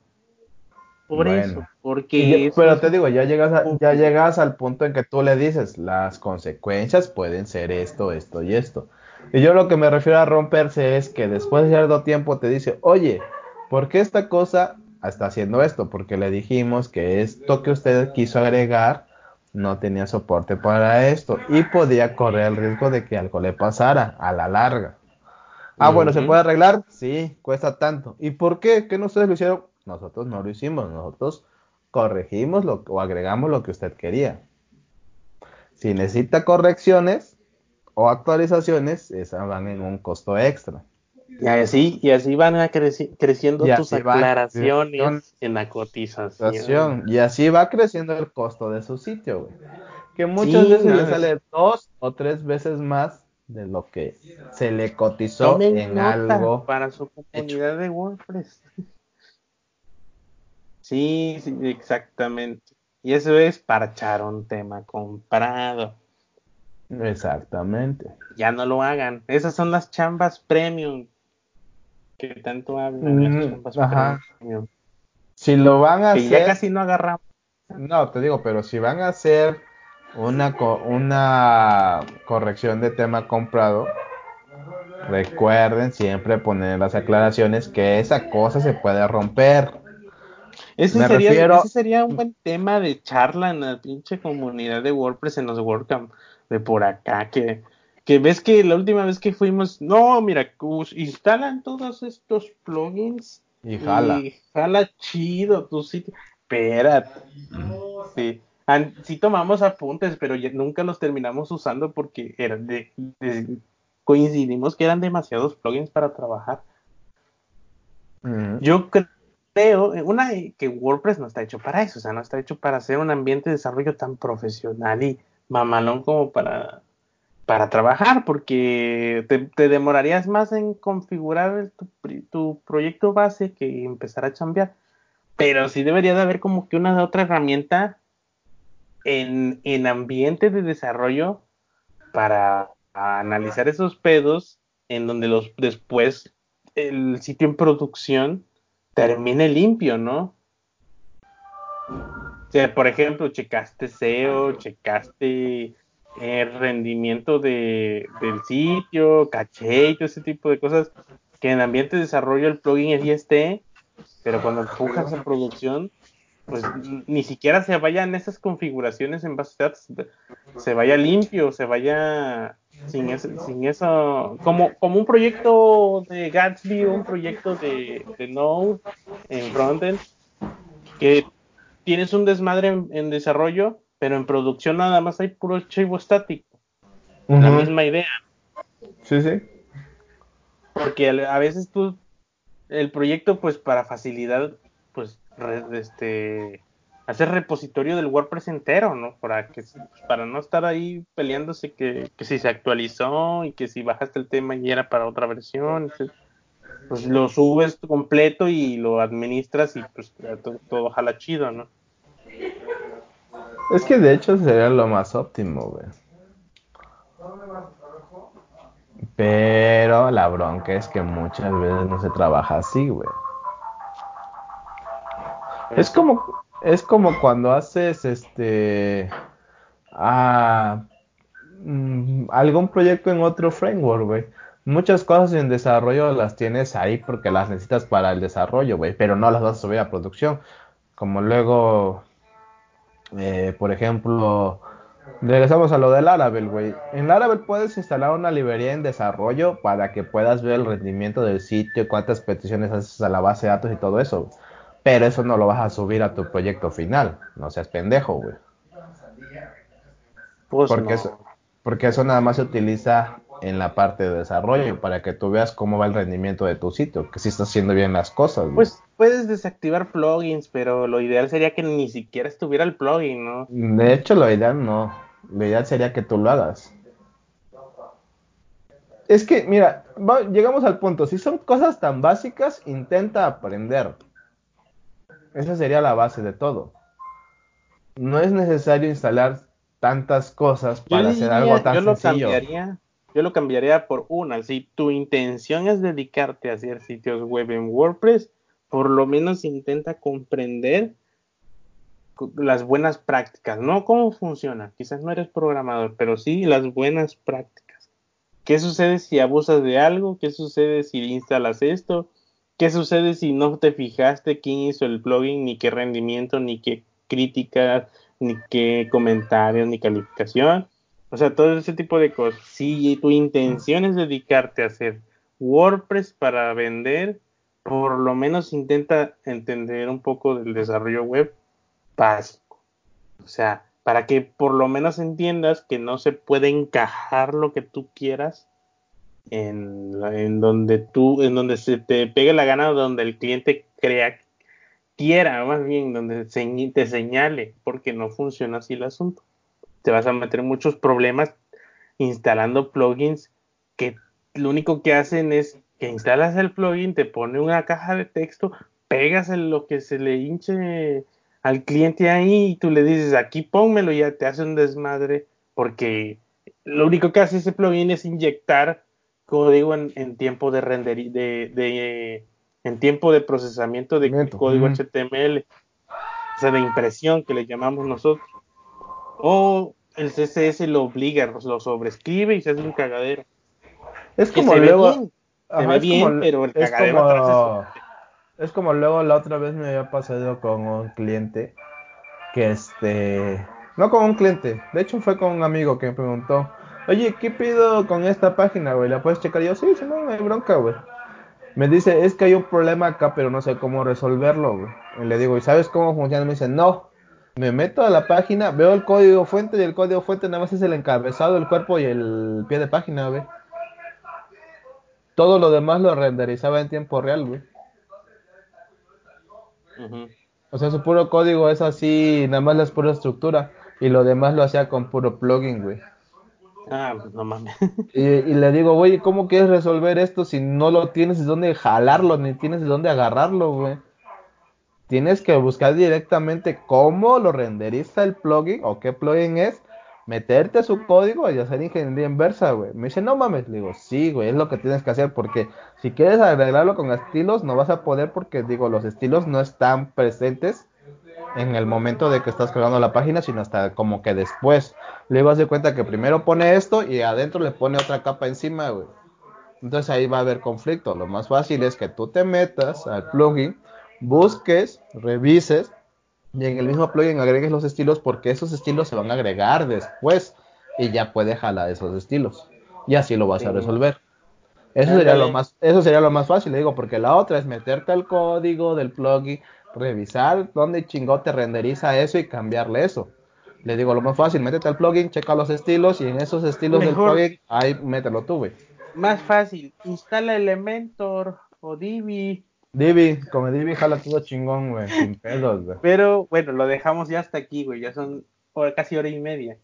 Por eso, porque... pero te digo, ya llegas, ya llegas al punto en que tú le dices, las consecuencias pueden ser esto, esto y esto. Y yo lo que me refiero a romperse es que después de cierto tiempo te dice, oye, ¿por qué esta cosa está haciendo esto, porque le dijimos que esto que usted quiso agregar no tenía soporte para esto y podía correr el riesgo de que algo le pasara a la larga. Ah, bueno, ¿se puede arreglar? Sí, cuesta tanto. ¿Y por qué? ¿Qué no ustedes lo hicieron? Nosotros no lo hicimos, nosotros corregimos lo, o agregamos lo que usted quería. Si necesita correcciones o actualizaciones, esas van en un costo extra. Y así, y así van a creciendo tus aclaraciones en la cotización. Y así va creciendo el costo de su sitio, güey. Que muchas veces le sale dos o tres veces más de lo que se le cotizó en algo. Para su comunidad de WordPress. Sí, sí, exactamente. Y eso es parchar un tema comprado. Exactamente. Ya no lo hagan. Esas son las chambas premium que tanto hablan. Mm, ajá. Si lo van a hacer. ya casi no agarramos. No, te digo, pero si van a hacer una, una corrección de tema comprado, recuerden siempre poner las aclaraciones que esa cosa se puede romper. Ese, sería, ese sería un buen tema de charla en la pinche comunidad de WordPress en los WordCamp de por acá, que que ves que la última vez que fuimos, no, mira, instalan todos estos plugins y jala. Y jala chido tu sitio. Espérate. Sí. sí tomamos apuntes, pero nunca los terminamos usando porque eran de, coincidimos que eran demasiados plugins para trabajar. Yo creo, una que WordPress no está hecho para eso, o sea, no está hecho para hacer un ambiente de desarrollo tan profesional y mamalón como para para trabajar, porque te, demorarías más en configurar tu, proyecto base que empezar a chambear. Pero sí debería de haber como que una otra herramienta en, en ambiente de desarrollo para analizar esos pedos en donde los después el sitio en producción termine limpio, ¿no? O sea, por ejemplo, checaste SEO, checaste el rendimiento de, del sitio, caché y todo ese tipo de cosas que en ambiente de desarrollo el plugin es esté, pero cuando empujas a producción, pues ni siquiera se vayan esas configuraciones en base de datos, se vaya limpio, se vaya sin eso, sin eso como, como un proyecto de Gatsby o un proyecto de, de Node en frontend, que tienes un desmadre en desarrollo pero en producción nada más hay puro archivo estático. La misma idea. Sí, sí. Porque a veces tú, el proyecto, pues para facilidad, pues, este, hacer repositorio del WordPress entero, ¿no? Para que, para no estar ahí peleándose que, que si se actualizó y que si bajaste el tema y era para otra versión, pues lo subes completo y lo administras y pues todo, todo jala chido, ¿no? Es que de hecho sería lo más óptimo, güey. Pero la bronca es que muchas veces no se trabaja así, güey. Es como, es como cuando haces este mm, algún proyecto en otro framework, güey. Muchas cosas en desarrollo las tienes ahí porque las necesitas para el desarrollo, güey, pero no las vas a subir a producción. Como luego, eh, por ejemplo, regresamos a lo del Laravel, güey. En Laravel puedes instalar una librería en desarrollo para que puedas ver el rendimiento del sitio, cuántas peticiones haces a la base de datos y todo eso. Pero eso no lo vas a subir a tu proyecto final. No seas pendejo, güey. Pues porque, eso, porque eso nada más se utiliza en la parte de desarrollo para que tú veas cómo va el rendimiento de tu sitio, que si estás haciendo bien las cosas. Pues puedes desactivar plugins, pero lo ideal sería que ni siquiera estuviera el plugin, ¿no? De hecho, lo ideal no. Lo ideal sería que tú lo hagas. Es que, mira, llegamos al punto. Si son cosas tan básicas, intenta aprender. Esa sería la base de todo. No es necesario instalar tantas cosas para hacer algo tan yo sencillo. Lo cambiaría, yo lo cambiaría por una. Si tu intención es dedicarte a hacer sitios web en WordPress, por lo menos intenta comprender las buenas prácticas, no cómo funciona. Quizás no eres programador, pero sí las buenas prácticas. ¿Qué sucede si abusas de algo? ¿Qué sucede si instalas esto? ¿Qué sucede si no te fijaste quién hizo el plugin, ni qué rendimiento, ni qué críticas, ni qué comentarios, ni calificación? O sea, todo ese tipo de cosas. Si tu intención es dedicarte a hacer WordPress para vender, por lo menos intenta entender un poco del desarrollo web básico. O sea, para que por lo menos entiendas que no se puede encajar lo que tú quieras en, en donde tú, en donde se te pegue la gana, donde el cliente crea, quiera, más bien, donde te señale, porque no funciona así el asunto. Te vas a meter muchos problemas instalando plugins que lo único que hacen es que instalas el plugin, te pone una caja de texto, pegas en lo que se le hinche al cliente ahí y tú le dices aquí pónmelo y ya te hace un desmadre porque lo único que hace ese plugin es inyectar código en, tiempo de render de, de, en tiempo de procesamiento de código HTML o sea de impresión que le llamamos nosotros o el CSS lo obliga, lo sobrescribe y se hace un cagadero. Es como luego. se ve bien, pero el cagadero es como luego la otra vez me había pasado con un cliente que este. No con un cliente, de hecho fue con un amigo que me preguntó, oye, ¿qué pido con esta página, güey? ¿La puedes checar? Y yo, sí, sí, no, no hay bronca, güey. Me dice, es que hay un problema acá, pero no sé cómo resolverlo, güey. Y le digo, ¿y sabes cómo funciona? Me dice, no, me meto a la página, veo el código fuente y el código fuente nada más es el encabezado, el cuerpo y el pie de página, güey. Todo lo demás lo renderizaba en tiempo real, güey. O sea, su puro código es así, nada más la pura estructura. Y lo demás lo hacía con puro plugin, güey. Ah, pues no mames. Y, y, le digo, güey, ¿cómo quieres resolver esto si no lo tienes de dónde jalarlo, ni tienes de dónde agarrarlo, güey? tienes que buscar directamente cómo lo renderiza el plugin o qué plugin es, meterte a su código y hacer ingeniería inversa, güey. Me dice, no mames, le digo, sí, güey, es lo que tienes que hacer porque si quieres arreglarlo con estilos no vas a poder porque, digo, los estilos no están presentes en el momento de que estás cargando la página, sino hasta como que después. Le vas a dar cuenta que primero pone esto y adentro le pone otra capa encima, güey. Entonces ahí va a haber conflicto. Lo más fácil es que tú te metas al plugin, busques, revises y en el mismo plugin agregues los estilos porque esos estilos se van a agregar después y ya puede jalar esos estilos y así lo vas a resolver. Eso sería lo más eso sería lo más fácil, le digo, porque la otra es meterte al código del plugin, revisar dónde chingote renderiza eso y cambiarle eso. Le digo, lo más fácil, métete al plugin, checa los estilos y en esos estilos del plugin ahí mételo tú, güey. Más fácil, instala Elementor o Divi Divi, como Divi jala todo chingón, güey, sin pedos, güey. Pero bueno, lo dejamos ya hasta aquí, güey, ya son casi hora y media.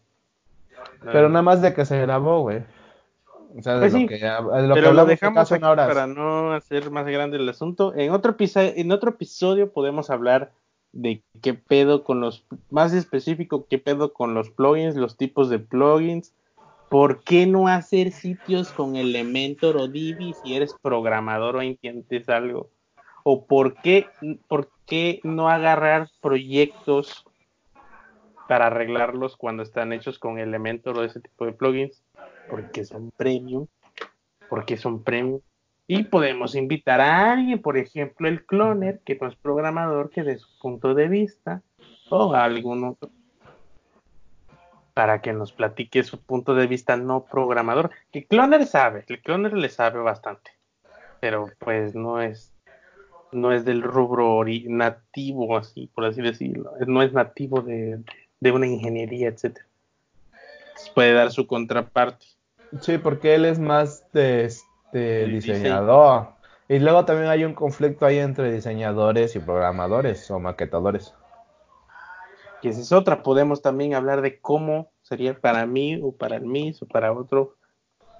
Pero nada más de que se grabó, güey. O sea, de pues lo que, de lo pero lo dejamos aquí para no hacer más grande el asunto. En otro, episodio, en otro episodio podemos hablar de qué pedo con los, más específico, qué pedo con los plugins, los tipos de plugins, por qué no hacer sitios con Elementor o Divi si eres programador o entiendes algo o por qué, por qué no agarrar proyectos para arreglarlos cuando están hechos con Elementor o ese tipo de plugins, porque son premium, porque son premium. Y podemos invitar a alguien, por ejemplo, el cloner, que no es programador, que de su punto de vista, o algún otro, para que nos platique su punto de vista no programador. Que cloner sabe, el cloner le sabe bastante, pero pues no es no es del rubro nativo, así por así decirlo, no es nativo de, una ingeniería, etcétera. Puede dar su contraparte. Sí, porque él es más de, este diseñador. Y luego también hay un conflicto ahí entre diseñadores y programadores o maquetadores. Y esa es otra. Podemos también hablar de cómo sería para mí o para el MIS o para otro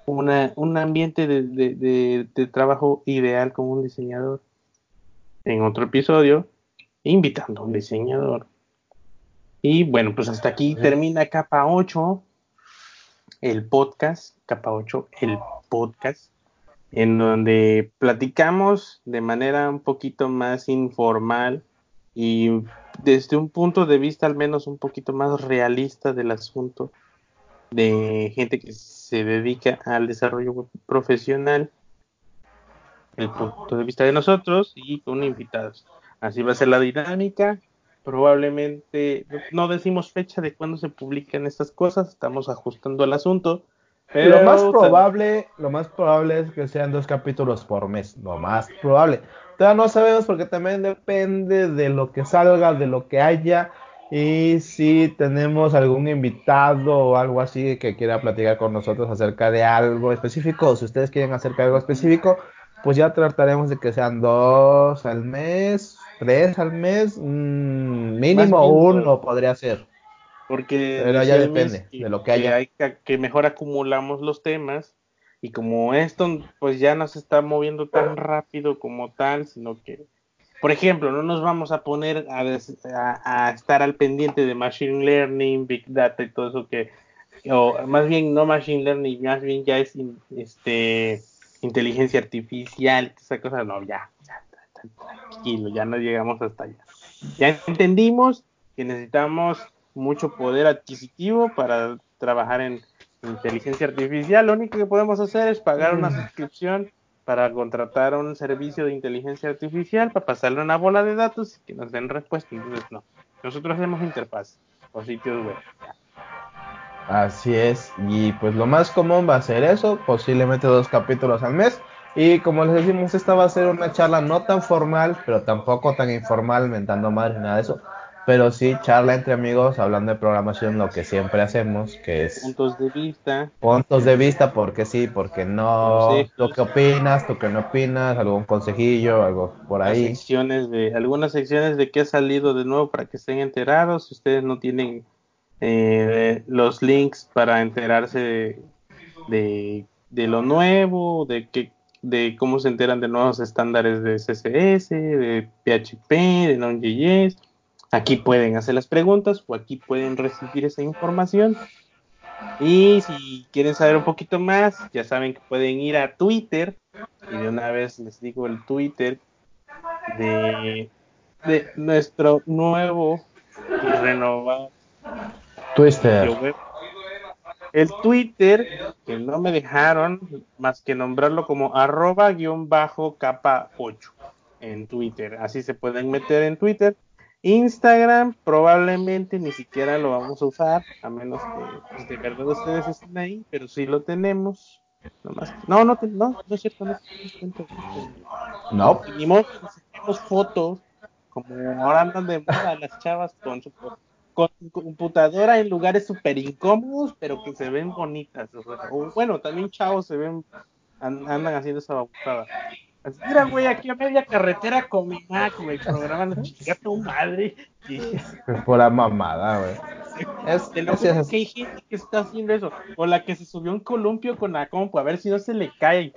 una, un ambiente de trabajo ideal con un diseñador en otro episodio invitando a un diseñador. Y bueno, pues hasta aquí termina capa 8, el podcast, capa 8, el podcast, en donde platicamos de manera un poquito más informal y desde un punto de vista al menos un poquito más realista del asunto de gente que se dedica al desarrollo profesional el punto de vista de nosotros y con invitados. Así va a ser la dinámica. Probablemente no decimos fecha de cuándo se publican estas cosas, estamos ajustando el asunto. Pero lo más probable, lo más probable es que sean dos capítulos por mes, lo más probable. Todavía no sabemos porque también depende de lo que salga, de lo que haya y si tenemos algún invitado o algo así que quiera platicar con nosotros acerca de algo específico, si ustedes quieren acerca de algo específico, pues ya trataremos de que sean dos al mes, tres al mes, mm, mínimo uno podría ser. Porque Pero ya depende de lo que haya. Que, mejor acumulamos los temas y como esto pues ya no se está moviendo tan rápido como tal, sino que, por ejemplo, no nos vamos a poner a, estar al pendiente de Machine Learning, Big Data y todo eso que, o más bien no Machine Learning, más bien ya es este inteligencia artificial, esa cosa, no, ya, tranquilo, ya no llegamos hasta allá. Ya entendimos que necesitamos mucho poder adquisitivo para trabajar en inteligencia artificial. Lo único que podemos hacer es pagar una suscripción para contratar un servicio de inteligencia artificial, para pasarle una bola de datos y que nos den respuesta. Entonces, no. Nosotros hacemos interfaz o sitios web. Así es, y pues lo más común va a ser eso, posiblemente dos capítulos al mes. Y como les decimos, esta va a ser una charla no tan formal, pero tampoco tan informal, mentando madre, nada de eso. Pero sí, charla entre amigos, hablando de programación, lo que siempre hacemos, que es... Puntos de vista. Puntos de vista, porque sí, porque no. Lo que opinas, tú que no opinas, algún consejillo, algo por ahí. Secciones de, algunas secciones de qué ha salido de nuevo para que estén enterados. Si ustedes no tienen eh, los links para enterarse de, de, lo nuevo, de, que, de cómo se enteran de nuevos estándares de CSS, de PHP, de Node.js. Aquí pueden hacer las preguntas o aquí pueden recibir esa información. Y si quieren saber un poquito más, ya saben que pueden ir a Twitter. Y de una vez les digo el Twitter de, de nuestro nuevo y renovado Twitter. El Twitter, que no me dejaron más que nombrarlo como arroba guion bajo capa 8 en Twitter. Así se pueden meter en Twitter. Instagram probablemente ni siquiera lo vamos a usar, a menos que pues, de verdad ustedes estén ahí, pero sí lo tenemos. No, no, no, no, es cierto, no No. tenemos fotos, como ahora andan de moda las chavas con su con computadora en lugares súper incómodos, pero que se ven bonitas. O, bueno, también chavos se ven, andan haciendo esa babusada. Mira, güey, aquí a media carretera con mi Mac, güey, programando chica tu madre. Es por la mamada, güey. Es, que hay gente que está haciendo eso. O la que se subió un columpio con la compu, a ver si no se le cae.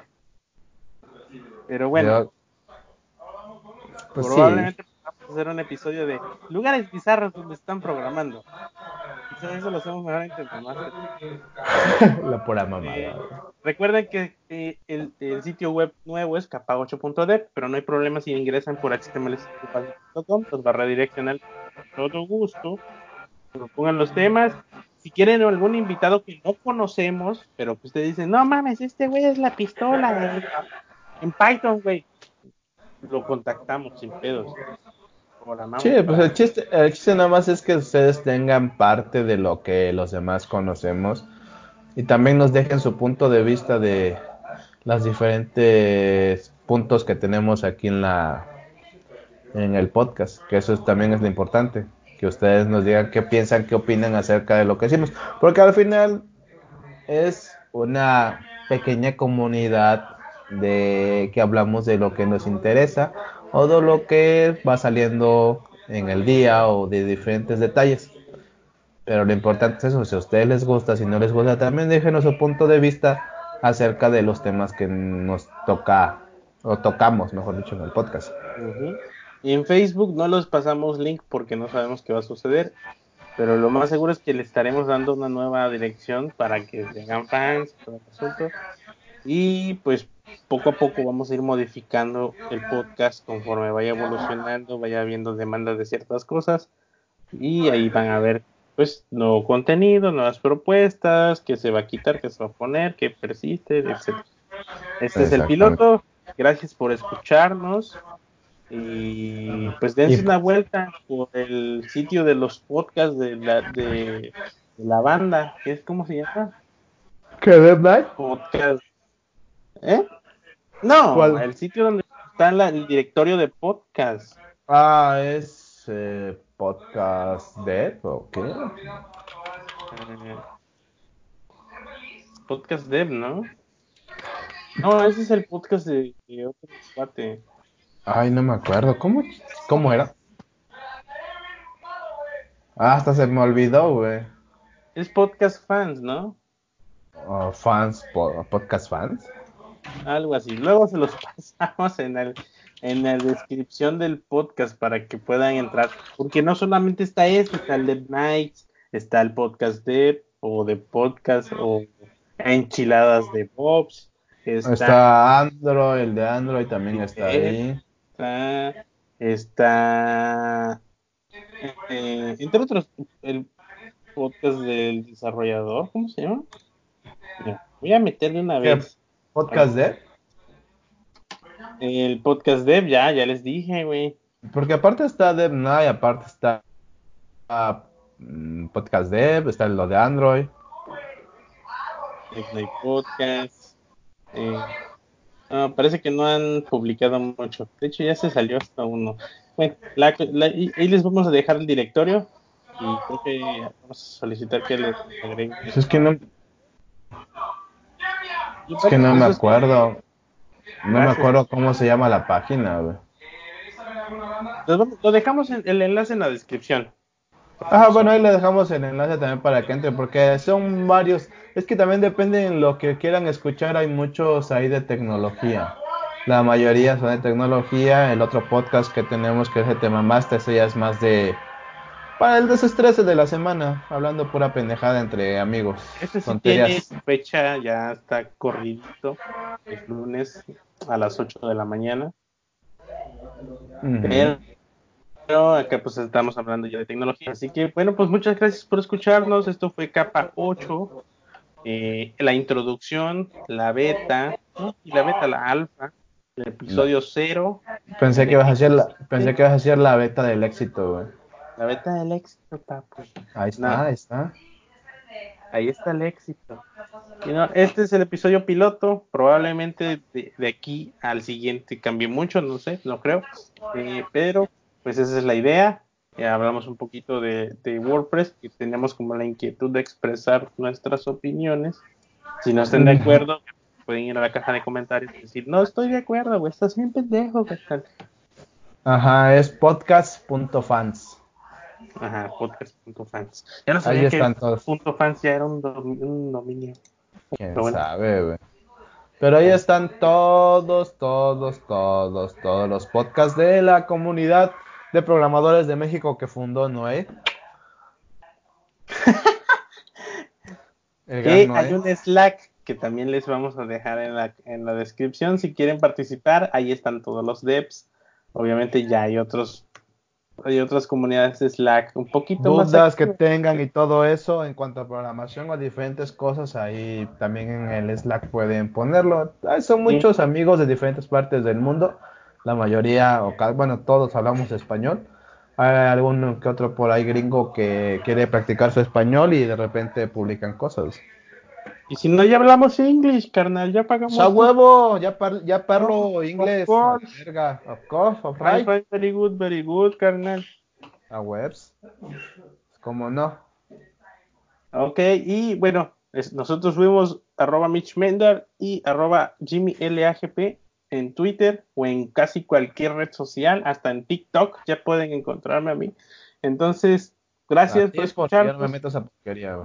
Pero bueno. Pues probablemente hacer un episodio de lugares bizarros donde están programando. Quizás eso lo hacemos mejor en La pura mamada. Recuerden que eh, el, el, sitio web nuevo es capa8.dev, pero no hay problema si ingresan por html.com, los va a redireccionar todo gusto propongan los temas. Si quieren algún invitado que no conocemos, pero que ustedes dicen, no mames, este güey es la pistola en Python, güey. Lo contactamos sin pedos. Sí, pues el chiste, el chiste nada más es que ustedes tengan parte de lo que los demás conocemos y también nos dejen su punto de vista de las diferentes puntos que tenemos aquí en la en el podcast, que eso también es lo importante, que ustedes nos digan qué piensan, qué opinan acerca de lo que decimos, porque al final es una pequeña comunidad de que hablamos de lo que nos interesa o de lo que va saliendo en el día o de diferentes detalles. Pero lo importante es eso, si a ustedes les gusta, si no les gusta, también déjenos su punto de vista acerca de los temas que nos toca o tocamos, mejor dicho, en el podcast. Y en Facebook no los pasamos link porque no sabemos qué va a suceder, pero lo más seguro es que le estaremos dando una nueva dirección para que tengan fans, todo el asunto. Y pues poco a poco vamos a ir modificando el podcast conforme vaya evolucionando, vaya habiendo demandas de ciertas cosas y ahí van a ver pues nuevo contenido, nuevas propuestas, que se va a quitar, que se va a poner, que persiste, etc. Este es el piloto. Gracias por escucharnos. Y pues dense una vuelta por el sitio de los podcasts de la, de, la banda. ¿Qué es cómo se llama? Podcast. ¿Eh? No, el sitio donde está el directorio de podcast. Ah, es eh, Podcast Dev o qué? Eh, podcast Dev, ¿no? No, ese es el podcast de, otro cuate. Ay, no me acuerdo. ¿Cómo, cómo era? Ah, hasta se me olvidó, güey. Es podcast fans, ¿no? Oh, fans, podcast fans. Algo así. Luego se los pasamos en el en la descripción del podcast para que puedan entrar, porque no solamente está este, está el de Nights, está el podcast de o de podcast o enchiladas de Bobs, está, Android, el de Android también está ahí. Está, está eh, entre otros el podcast del desarrollador, ¿cómo se llama? Voy a meterle una vez. ¿Podcast de? El podcast Dev, ya, ya les dije, güey. Porque aparte está Dev Night, aparte está mm, Podcast Dev, está lo de Android. Dev Podcast. Eh, parece que no han publicado mucho. De hecho, ya se salió hasta uno. Bueno, ahí les vamos a dejar el directorio y creo que vamos a solicitar que les agreguen. Pues es que no. Es que no me acuerdo. No me acuerdo cómo se llama la página, güey. Lo dejamos en, el enlace en la descripción. Ah, bueno, ahí le dejamos el enlace también para que entre, porque son varios. Es que también depende de lo que quieran escuchar. Hay muchos ahí de tecnología. La mayoría son de tecnología. El otro podcast que tenemos, que es el tema Master, ese ya es más de para el desestrés de la semana, hablando pura pendejada entre amigos. Este sí tiene fecha, ya está corridito, es lunes a las 8 de la mañana. Pero, acá pues estamos hablando ya de tecnología. Así que bueno, pues muchas gracias por escucharnos. Esto fue capa 8. Eh, la introducción, la beta, y la beta, la alfa, el episodio 0. Pensé que ibas a hacer la, pensé que ibas a hacer la beta del éxito, güey. La beta del éxito, papu. Ahí está, ahí está. Ahí está el éxito. este es el episodio piloto. Probablemente de, aquí al siguiente cambie mucho, no sé, no creo. Eh, pero, pues esa es la idea. hablamos un poquito de, WordPress, que tenemos como la inquietud de expresar nuestras opiniones. Si no estén de acuerdo, pueden ir a la caja de comentarios y decir, no estoy de acuerdo, güey, estás bien pendejo, ¿qué tal? Ajá, es podcast.fans. Ajá, podcast.fans. Ya no sabía Ahí están todos. Punto .fans ya era un, dominio. ¿Quién sabe, güey? Pero ahí están todos, todos, todos, todos los podcasts de la comunidad de programadores de México que fundó Noé. hay un Slack que también les vamos a dejar en la, en la descripción. Si quieren participar, ahí están todos los devs. Obviamente ya hay otros hay otras comunidades de Slack un poquito Dudas más que tengan y todo eso en cuanto a programación o diferentes cosas, ahí también en el Slack pueden ponerlo. son muchos amigos de diferentes partes del mundo, la mayoría, o bueno, todos hablamos español. Hay alguno que otro por ahí gringo que quiere practicar su español y de repente publican cosas. Y si no, ya hablamos inglés, carnal, ya pagamos. ¡A huevo! Ya, ya parlo inglés. Of course. Of course, of right. Very good, very good, carnal. A webs. ¿Cómo no? Ok, y bueno, nosotros fuimos arroba Mitch y arroba Jimmy LAGP en Twitter o en casi cualquier red social, hasta en TikTok, ya pueden encontrarme a mí. Entonces, Gracias por escuchar. me meto esa porquería,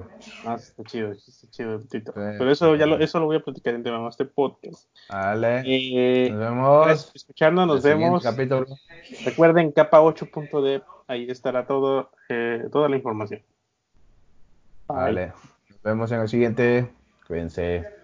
Ah, está chido, está chido, Tito. Pero eso ya lo, eso lo voy a platicar en tema este podcast. Vale. Eh, nos vemos. Gracias por escucharnos, nos vemos. Capítulo. Recuerden capa 8.dev, ahí estará todo, eh, toda la información. Vale. Nos vemos en el siguiente. Cuídense.